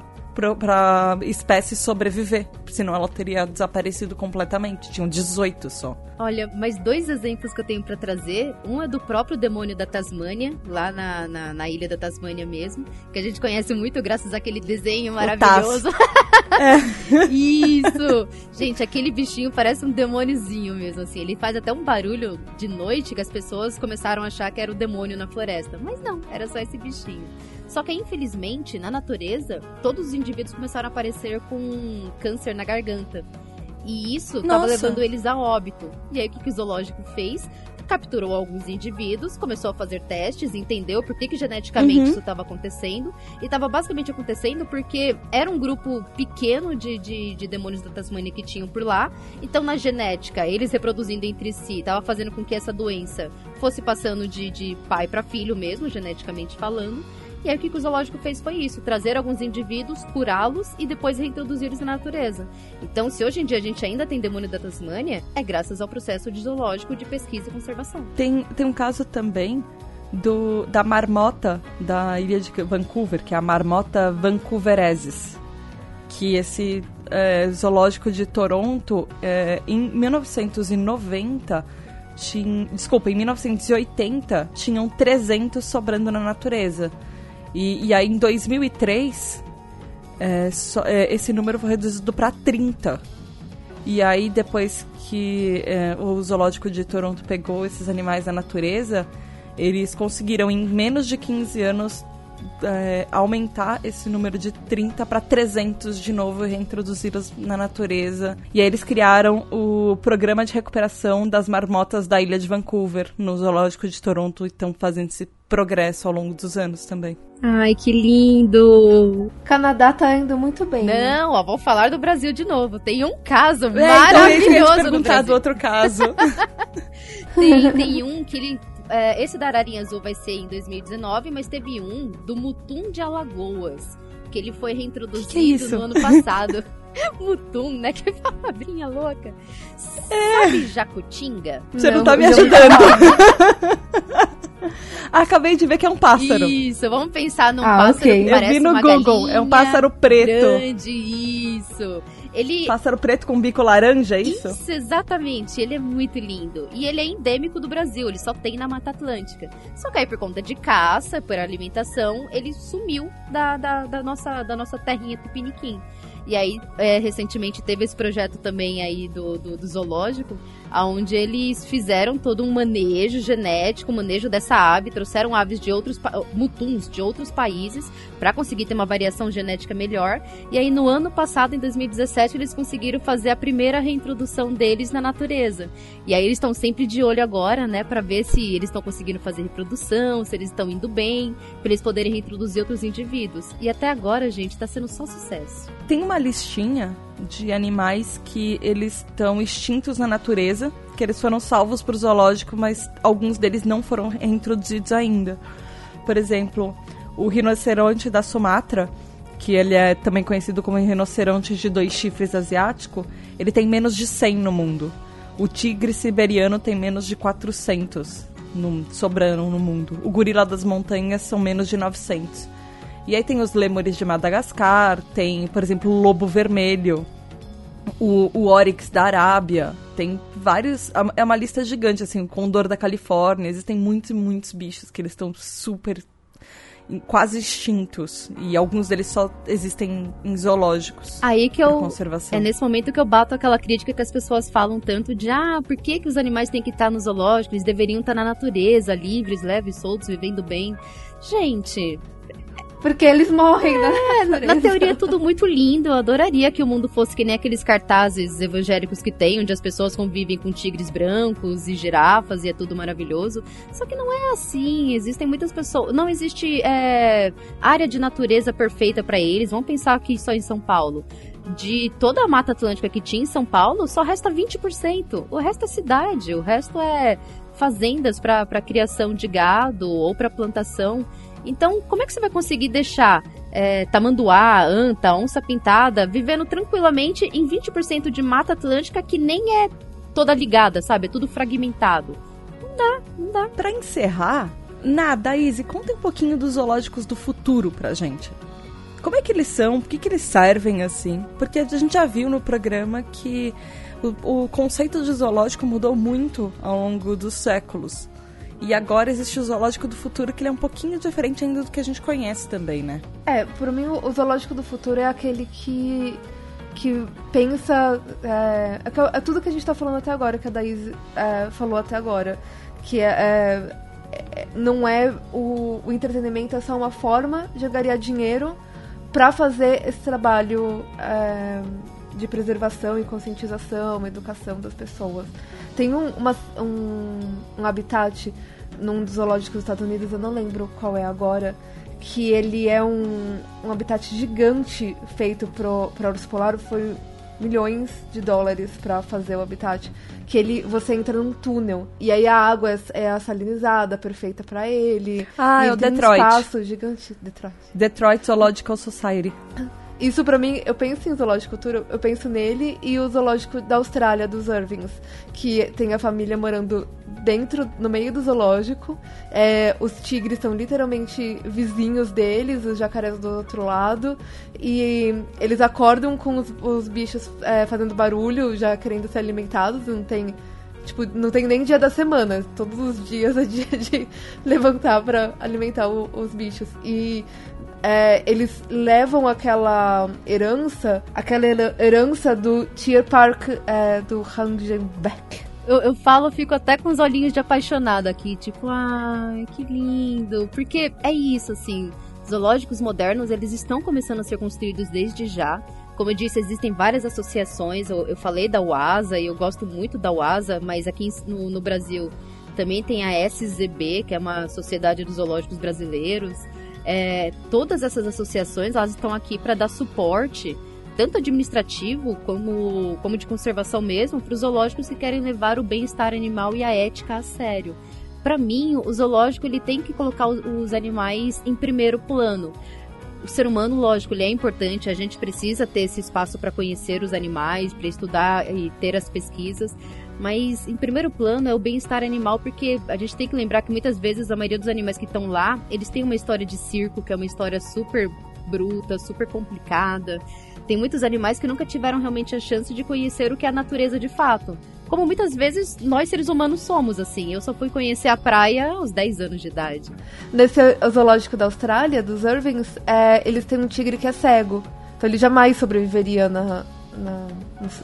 para espécie sobreviver, senão ela teria desaparecido completamente. Tinham 18 só.
Olha, mais dois exemplos que eu tenho para trazer. Um é do próprio demônio da Tasmânia, lá na, na, na, ilha da Tasmânia mesmo, que a gente conhece muito graças àquele desenho maravilhoso. é. Isso! Gente, aquele bichinho parece um demôniozinho mesmo, assim. Ele faz até um barulho de noite que as pessoas começaram a achar que era o demônio na floresta. Mas não, era só esse bichinho. Só que, infelizmente, na natureza, todos os indivíduos começaram a aparecer com câncer na garganta. E isso estava levando eles a óbito. E aí, o que, que o zoológico fez? capturou alguns indivíduos, começou a fazer testes, entendeu por que, que geneticamente uhum. isso estava acontecendo. E estava basicamente acontecendo porque era um grupo pequeno de, de, de, demônios da Tasmania que tinham por lá. Então, na genética, eles reproduzindo entre si, estava fazendo com que essa doença fosse passando de, de pai para filho mesmo, geneticamente falando. E aí o que o zoológico fez foi isso: trazer alguns indivíduos, curá-los e depois reintroduzir-los na natureza. Então, se hoje em dia a gente ainda tem demônio da Tasmânia, é graças ao processo de zoológico de pesquisa e conservação.
Tem, tem um caso também do, da marmota da ilha de Vancouver, que é a marmota vancouveresis. Que esse é, zoológico de Toronto, é, em 1990, tinha, desculpa, em 1980, tinham 300 sobrando na natureza. E, e aí em 2003, é, só, é, esse número foi reduzido para 30. E aí depois que é, o zoológico de Toronto pegou esses animais da natureza, eles conseguiram em menos de 15 anos é, aumentar esse número de 30 para 300 de novo reintroduzi-los na natureza. E aí eles criaram o programa de recuperação das marmotas da ilha de Vancouver, no Zoológico de Toronto, e estão fazendo esse progresso ao longo dos anos também.
Ai, que lindo!
Canadá tá indo muito bem.
Não, ó, vou falar do Brasil de novo. Tem um caso é, maravilhoso então eu no Brasil.
outro caso.
tem, tem um que ele é, esse da Ararinha Azul vai ser em 2019, mas teve um do Mutum de Alagoas, que ele foi reintroduzido que que é no ano passado. Mutum, né? Que palavrinha louca. É. Sabe Jacutinga?
Você não, não tá me ajudando. Acabei de ver que é um pássaro.
Isso, vamos pensar num ah, pássaro okay. que parece
Eu vi no Google, é um pássaro preto.
Grande, isso. Ele...
Pássaro preto com bico laranja, é isso?
Isso, exatamente. Ele é muito lindo. E ele é endêmico do Brasil, ele só tem na Mata Atlântica. Só que aí, por conta de caça, por alimentação, ele sumiu da, da, da nossa, da nossa terrinha Tupiniquim. E aí, é, recentemente teve esse projeto também aí do, do, do zoológico, onde eles fizeram todo um manejo genético, manejo dessa ave, trouxeram aves de outros mutuns de outros países para conseguir ter uma variação genética melhor. E aí no ano passado, em 2017, eles conseguiram fazer a primeira reintrodução deles na natureza. E aí eles estão sempre de olho agora, né, para ver se eles estão conseguindo fazer reprodução, se eles estão indo bem, para eles poderem reintroduzir outros indivíduos. E até agora, gente, está sendo só sucesso.
Tem uma listinha de animais que eles estão extintos na natureza, que eles foram salvos para o zoológico, mas alguns deles não foram reintroduzidos ainda. Por exemplo, o rinoceronte da Sumatra, que ele é também conhecido como rinoceronte de dois chifres asiático, ele tem menos de 100 no mundo. O tigre siberiano tem menos de 400 no, sobrando no mundo. O gorila das montanhas são menos de 900. E aí tem os lêmures de Madagascar, tem, por exemplo, o lobo vermelho, o, o Oryx da Arábia. Tem vários. É uma lista gigante, assim, o Condor da Califórnia. Existem muitos e muitos bichos que eles estão super quase extintos e alguns deles só existem em zoológicos.
Aí que eu
conservação.
é nesse momento que eu bato aquela crítica que as pessoas falam tanto de ah, por que, que os animais têm que estar no zoológico? Eles deveriam estar na natureza, livres, leves, soltos, vivendo bem. Gente,
porque eles morrem, né?
É, na teoria é tudo muito lindo. Eu adoraria que o mundo fosse que nem aqueles cartazes evangélicos que tem, onde as pessoas convivem com tigres brancos e girafas e é tudo maravilhoso. Só que não é assim. Existem muitas pessoas. Não existe é, área de natureza perfeita para eles. Vamos pensar aqui só em São Paulo de toda a Mata Atlântica que tinha em São Paulo, só resta 20%. O resto é cidade, o resto é fazendas para criação de gado ou para plantação. Então, como é que você vai conseguir deixar é, tamanduá, anta, onça pintada vivendo tranquilamente em 20% de mata atlântica que nem é toda ligada, sabe? É tudo fragmentado. Não dá, não dá.
Pra encerrar, nada, Izzy, conta um pouquinho dos zoológicos do futuro pra gente. Como é que eles são? Por que, que eles servem assim? Porque a gente já viu no programa que o, o conceito de zoológico mudou muito ao longo dos séculos. E agora existe o zoológico do futuro, que ele é um pouquinho diferente ainda do que a gente conhece também, né?
É, por mim o zoológico do futuro é aquele que que pensa é, é, é tudo que a gente está falando até agora, que a Daís é, falou até agora, que é, é, é, não é o, o entretenimento é só uma forma de ganhar dinheiro para fazer esse trabalho de preservação e conscientização, educação das pessoas. Tem um, uma, um, um habitat num dos zoológicos dos Estados Unidos, eu não lembro qual é agora, que ele é um, um habitat gigante feito pro urso polar. Foi milhões de dólares para fazer o habitat. Que ele, você entra num túnel e aí a água é, é salinizada, perfeita para ele.
Ah, é o Detroit.
Um espaço gigante. Detroit.
Detroit Zoological Society.
Isso para mim, eu penso em zoológico futuro, eu penso nele e o zoológico da Austrália, dos Irvings, que tem a família morando dentro, no meio do zoológico. É, os tigres são literalmente vizinhos deles, os jacarés do outro lado. E eles acordam com os, os bichos é, fazendo barulho, já querendo ser alimentados, não tem Tipo, não tem nem dia da semana. Todos os dias é dia de levantar para alimentar o, os bichos. E é, eles levam aquela herança, aquela herança do Tier Park é, do Hangenbeck.
Eu, eu falo, fico até com os olhinhos de apaixonado aqui, tipo, ai, que lindo. Porque é isso, assim, zoológicos modernos, eles estão começando a ser construídos desde já. Como eu disse, existem várias associações. Eu, eu falei da UASA e eu gosto muito da UASA, mas aqui no, no Brasil também tem a SZB, que é uma Sociedade dos Zoológicos Brasileiros. É, todas essas associações elas estão aqui para dar suporte, tanto administrativo como, como de conservação mesmo, para os zoológicos que querem levar o bem-estar animal e a ética a sério. Para mim, o zoológico ele tem que colocar os animais em primeiro plano o ser humano, lógico, ele é importante, a gente precisa ter esse espaço para conhecer os animais, para estudar e ter as pesquisas, mas em primeiro plano é o bem-estar animal, porque a gente tem que lembrar que muitas vezes a maioria dos animais que estão lá, eles têm uma história de circo, que é uma história super bruta, super complicada. Tem muitos animais que nunca tiveram realmente a chance de conhecer o que é a natureza de fato. Como muitas vezes nós seres humanos somos, assim. Eu só fui conhecer a praia aos 10 anos de idade.
Nesse zoológico da Austrália, dos Irvings, é, eles têm um tigre que é cego. Então ele jamais sobreviveria na, na,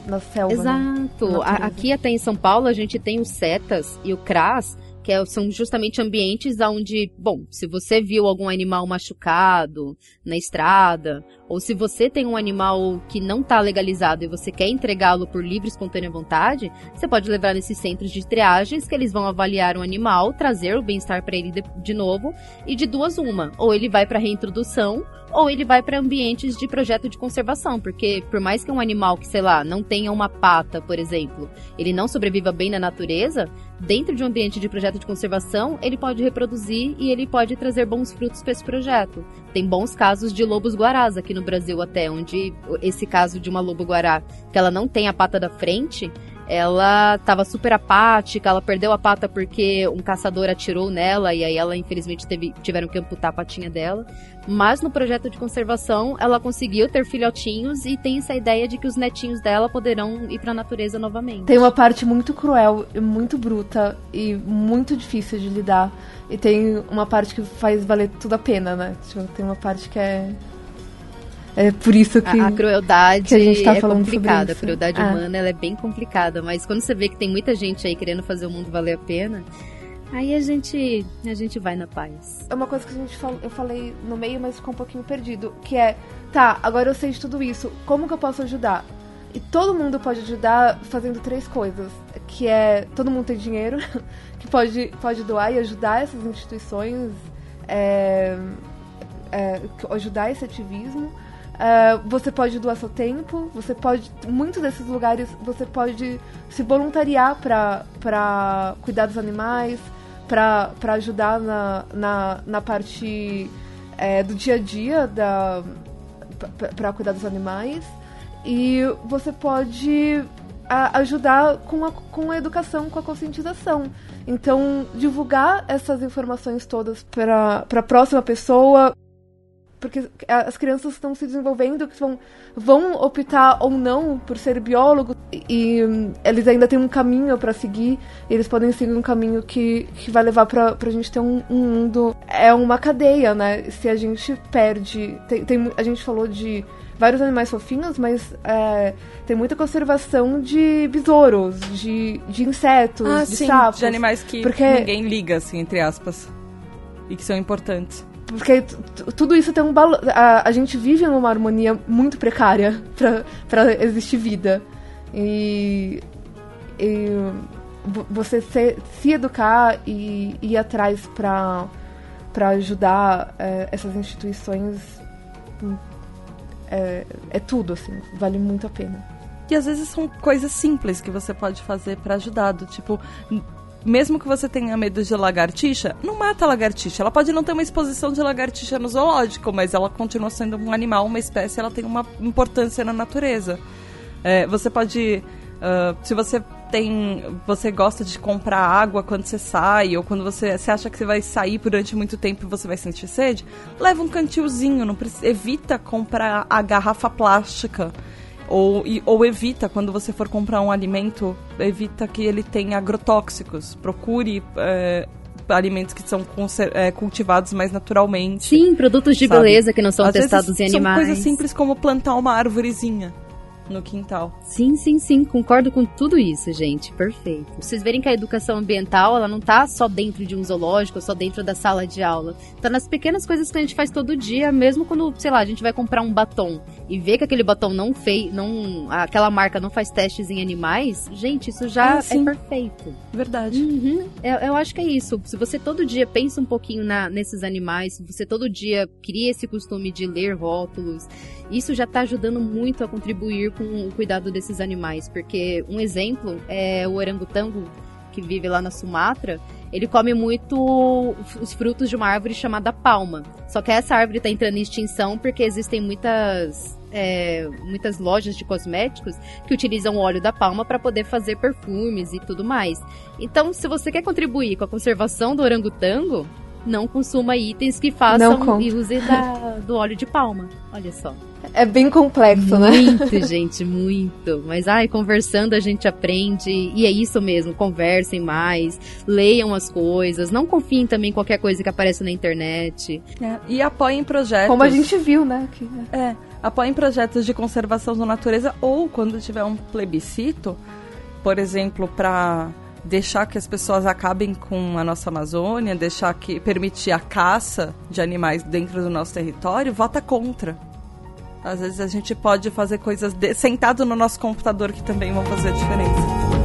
na selva.
Né? Exato.
Né?
Aqui até em São Paulo a gente tem os setas e o CRAS, que é, são justamente ambientes onde, bom, se você viu algum animal machucado na estrada, ou se você tem um animal que não está legalizado e você quer entregá-lo por livre e espontânea vontade, você pode levar nesses centros de triagens que eles vão avaliar o animal, trazer o bem-estar para ele de, de novo, e de duas uma, ou ele vai para reintrodução, ou ele vai para ambientes de projeto de conservação, porque por mais que um animal que, sei lá, não tenha uma pata, por exemplo, ele não sobreviva bem na natureza, dentro de um ambiente de projeto de conservação, ele pode reproduzir e ele pode trazer bons frutos para esse projeto. Tem bons casos de lobos guarás aqui no Brasil até, onde esse caso de uma lobo guará, que ela não tem a pata da frente, ela estava super apática, ela perdeu a pata porque um caçador atirou nela e aí ela infelizmente teve, tiveram que amputar a patinha dela. Mas no projeto de conservação, ela conseguiu ter filhotinhos e tem essa ideia de que os netinhos dela poderão ir para a natureza novamente.
Tem uma parte muito cruel, muito bruta e muito difícil de lidar. E tem uma parte que faz valer tudo a pena, né? Tipo, tem uma parte que é é por isso que
a, a crueldade
que a gente tá
é
falando
complicada.
sobre isso.
A crueldade
É.
humana ela é bem complicada, mas quando você vê que tem muita gente aí querendo fazer o mundo valer a pena, aí a gente a gente vai na paz.
É uma coisa que a gente falou, eu falei no meio, mas ficou um pouquinho perdido, que é, tá, agora eu sei de tudo isso, como que eu posso ajudar? E todo mundo pode ajudar fazendo três coisas, que é todo mundo tem dinheiro, que pode, pode doar e ajudar essas instituições, é, é, ajudar esse ativismo. É, você pode doar seu tempo, você pode. Muitos desses lugares você pode se voluntariar para cuidar dos animais, para ajudar na, na, na parte é, do dia a dia da para cuidar dos animais. E você pode a- ajudar com a, com a educação, com a conscientização. Então, divulgar essas informações todas para a próxima pessoa, porque as crianças estão se desenvolvendo, que vão, vão optar ou não por ser biólogo e, e, hum, eles ainda têm um caminho para seguir. E eles podem seguir um caminho que, que vai levar para a gente ter um, um mundo. É uma cadeia, né? Se a gente perde. Tem, tem a gente falou de vários animais fofinhos, mas é, tem muita conservação de besouros, de, de insetos,
Ah,
de
sim,
sapos.
de animais que
porque-
ninguém liga, assim, entre aspas. E que são importantes.
Porque tudo isso tem um balanço. A, a gente vive numa harmonia muito precária pra existir vida. E. e vo- você se, se educar e ir atrás pra ajudar é, essas instituições é, é tudo, assim. Vale muito a pena.
E às vezes são coisas simples que você pode fazer pra ajudar. do Tipo, mesmo que você tenha medo de lagartixa, não mata a lagartixa. Ela pode não ter uma exposição de lagartixa no zoológico, mas ela continua sendo um animal, uma espécie, ela tem uma importância na natureza. É, você pode. ah, se você tem. Você gosta de comprar água quando você sai, ou quando você, você acha que você vai sair durante muito tempo e você vai sentir sede, leva um cantilzinho, não precisa, evita comprar a garrafa plástica. Ou, e- ou evita, quando você for comprar um alimento, evita que ele tenha agrotóxicos. Procure é, alimentos que são é, cultivados mais naturalmente.
Sim, produtos de
Sabe?
beleza que não são
Às vezes
testados em
são
animais.
coisas simples como plantar uma árvorezinha no quintal.
Sim, sim, sim, concordo com tudo isso, gente. Perfeito. Vocês verem que a educação ambiental, ela não tá só dentro de um zoológico, só dentro da sala de aula. Tá nas pequenas coisas que a gente faz todo dia, mesmo quando, sei lá, a gente vai comprar um batom e vê que aquele batom não fez, não, aquela marca não faz testes em animais, gente, isso já
Ah,
é perfeito.
Verdade.
Uhum. Eu, eu acho que é isso. Se você todo dia pensa um pouquinho na- nesses animais, se você todo dia cria esse costume de ler rótulos, isso já está ajudando muito a contribuir com o cuidado desses animais. Porque um exemplo é o orangotango, que vive lá na Sumatra, ele come muito os frutos de uma árvore chamada palma. Só que essa árvore está entrando em extinção porque existem muitas. é, muitas lojas de cosméticos que utilizam o óleo da palma para poder fazer perfumes e tudo mais. Então, se você quer contribuir com a conservação do orangotango, não consuma itens que façam
compre.
use da- do óleo de palma. Olha só.
É bem complexo, né?
Muito, gente, muito. Mas, ai, conversando a gente aprende. E é isso mesmo, conversem mais, leiam as coisas. Não confiem também em qualquer coisa que aparece na internet.
É, E apoiem projetos.
Como a gente viu, né? Que,
É, apoiem projetos de conservação da natureza ou quando tiver um plebiscito, por exemplo, para deixar que as pessoas acabem com a nossa Amazônia, deixar que permitir a caça de animais dentro do nosso território, vota contra. Às vezes a gente pode fazer coisas de- sentado no nosso computador que também vão fazer a diferença.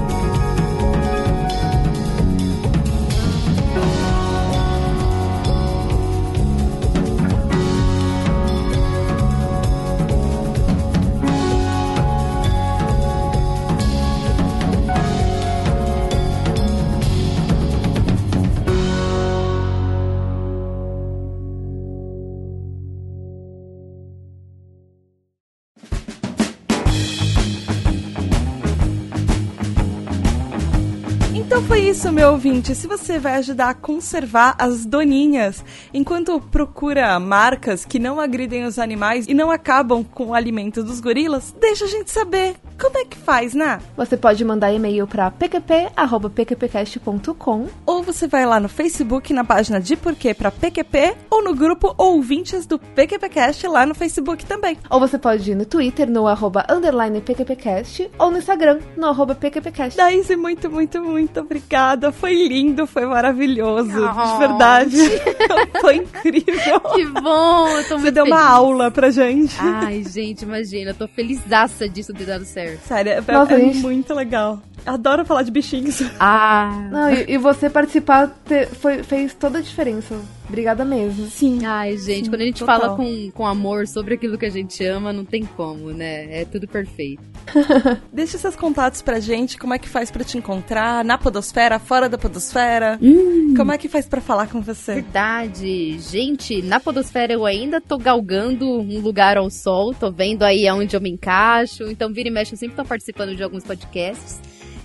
Então foi isso, meu ouvinte. Se você vai ajudar a conservar as doninhas enquanto procura marcas que não agridem os animais e não acabam com o alimento dos gorilas, deixa a gente saber. Como é que faz, né?
Você pode mandar e-mail para pqp@pqpcast.com
ou você vai lá no Facebook na página de Porquê para PQP ou no grupo Ouvintes do PQPcast lá no Facebook também.
Ou você pode ir no Twitter no arroba underline PQPcast ou no Instagram no arroba PQPcast.
Daisy, muito, muito, muito obrigada. Foi lindo, foi maravilhoso. Oh. De verdade. foi incrível.
Que bom, eu tô muito
Você deu
feliz.
uma aula pra gente.
Ai, gente, imagina, eu tô felizaça disso ter dado certo.
Sério, é, Nossa, é gente... muito legal. Adoro falar de bichinhos.
Ah.
Não, e, e você participar te, foi, fez toda a diferença. Obrigada mesmo.
Sim.
Ai, gente, Sim, quando a gente total. fala com, com amor sobre aquilo que a gente ama, não tem como, né? É tudo perfeito.
Deixa seus contatos pra gente, como é que faz pra te encontrar, na podosfera, fora da podosfera.
Hum.
Como é que faz pra falar com você?
Verdade. Gente, na podosfera eu ainda tô galgando um lugar ao sol, tô vendo aí aonde eu me encaixo, então vira e mexe eu sempre tô participando de alguns podcasts.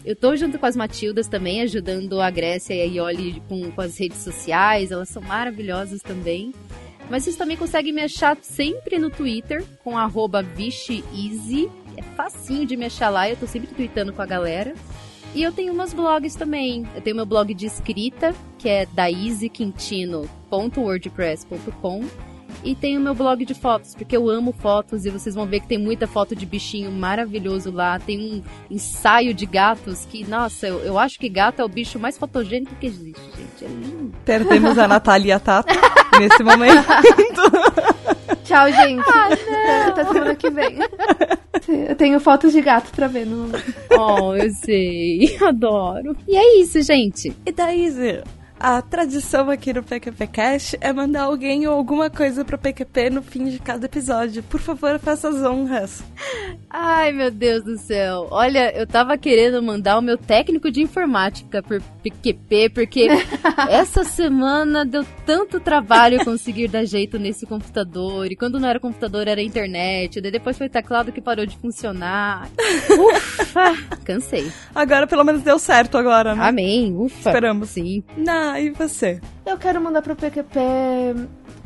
Eu tô junto com as Matildas também, ajudando a Grécia e a Ioli com, com as redes sociais, elas são maravilhosas também. Mas vocês também conseguem me achar sempre no Twitter, com arroba VixiEasy. É facinho de me achar lá, eu tô sempre tweetando com a galera. E eu tenho meus blogs também. Eu tenho meu blog de escrita, que é daisyquintino.wordpress.com e tem o meu blog de fotos, porque eu amo fotos e vocês vão ver que tem muita foto de bichinho maravilhoso lá. Tem um ensaio de gatos que, nossa, eu, eu acho que gato é o bicho mais fotogênico que existe, gente. É lindo.
Perdemos a Natália Tata nesse momento.
Tchau, gente. Ah, Até semana que vem. Eu tenho fotos de gato pra ver no.
Oh, eu sei. Adoro. E é isso, gente.
E daí, Zé? A tradição aqui no PQP Cash é mandar alguém ou alguma coisa pro PQP no fim de cada episódio. Por favor, faça as honras.
Ai, meu Deus do céu. Olha, eu tava querendo mandar o meu técnico de informática por PQP, porque essa semana deu tanto trabalho conseguir dar jeito nesse computador. E quando não era computador, era internet. Daí depois foi teclado que parou de funcionar. Ufa! Cansei.
Agora pelo menos deu certo agora, né?
Amém. Ufa.
Esperamos.
Sim.
Não, e você?
Eu quero mandar pro PQP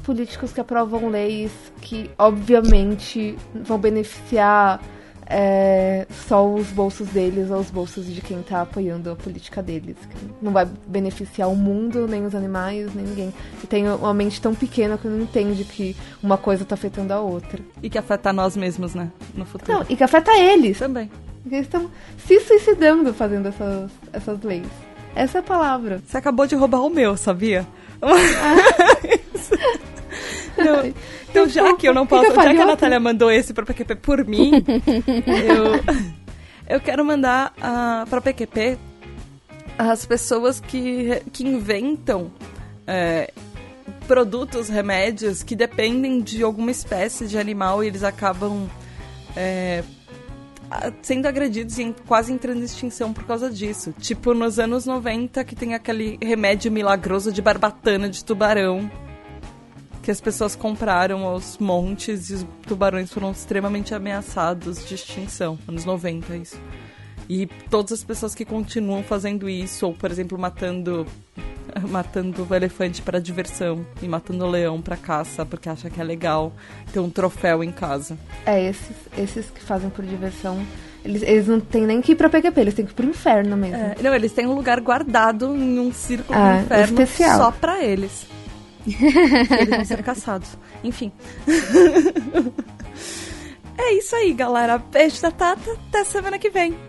políticos que aprovam leis que, obviamente, vão beneficiar é, só os bolsos deles ou os bolsos de quem tá apoiando a política deles. não vai beneficiar o mundo, nem os animais, nem ninguém. E tem uma mente tão pequena que não entende que uma coisa tá afetando a outra.
E que afeta nós mesmos, né? No futuro. Não,
e que afeta eles.
Também.
Eles estão se suicidando fazendo essas, essas leis. Essa é a palavra.
Você acabou de roubar o meu, sabia? Ah. não, então, já que eu não posso, já que a Natália mandou esse pra PQP por mim, eu, eu quero mandar uh, pra PQP as pessoas que, que inventam é, produtos, remédios que dependem de alguma espécie de animal e eles acabam é, sendo agredidos e quase entrando em extinção por causa disso. Tipo, nos anos 90, que tem aquele remédio milagroso de barbatana de tubarão que as pessoas compraram aos montes e os tubarões foram extremamente ameaçados de extinção. Anos 90, isso. E todas as pessoas que continuam fazendo isso, ou por exemplo, matando matando o elefante para diversão e matando o leão para caça, porque acha que é legal ter um troféu em casa.
É, esses, esses que fazem por diversão, eles, eles não têm nem que ir pra PQP, eles têm que ir pro inferno mesmo. É,
não, eles têm um lugar guardado em um círculo ah, do inferno especial. só pra eles. eles vão ser caçados. Enfim. é isso aí, galera. Beijo da Tata. Até semana que vem.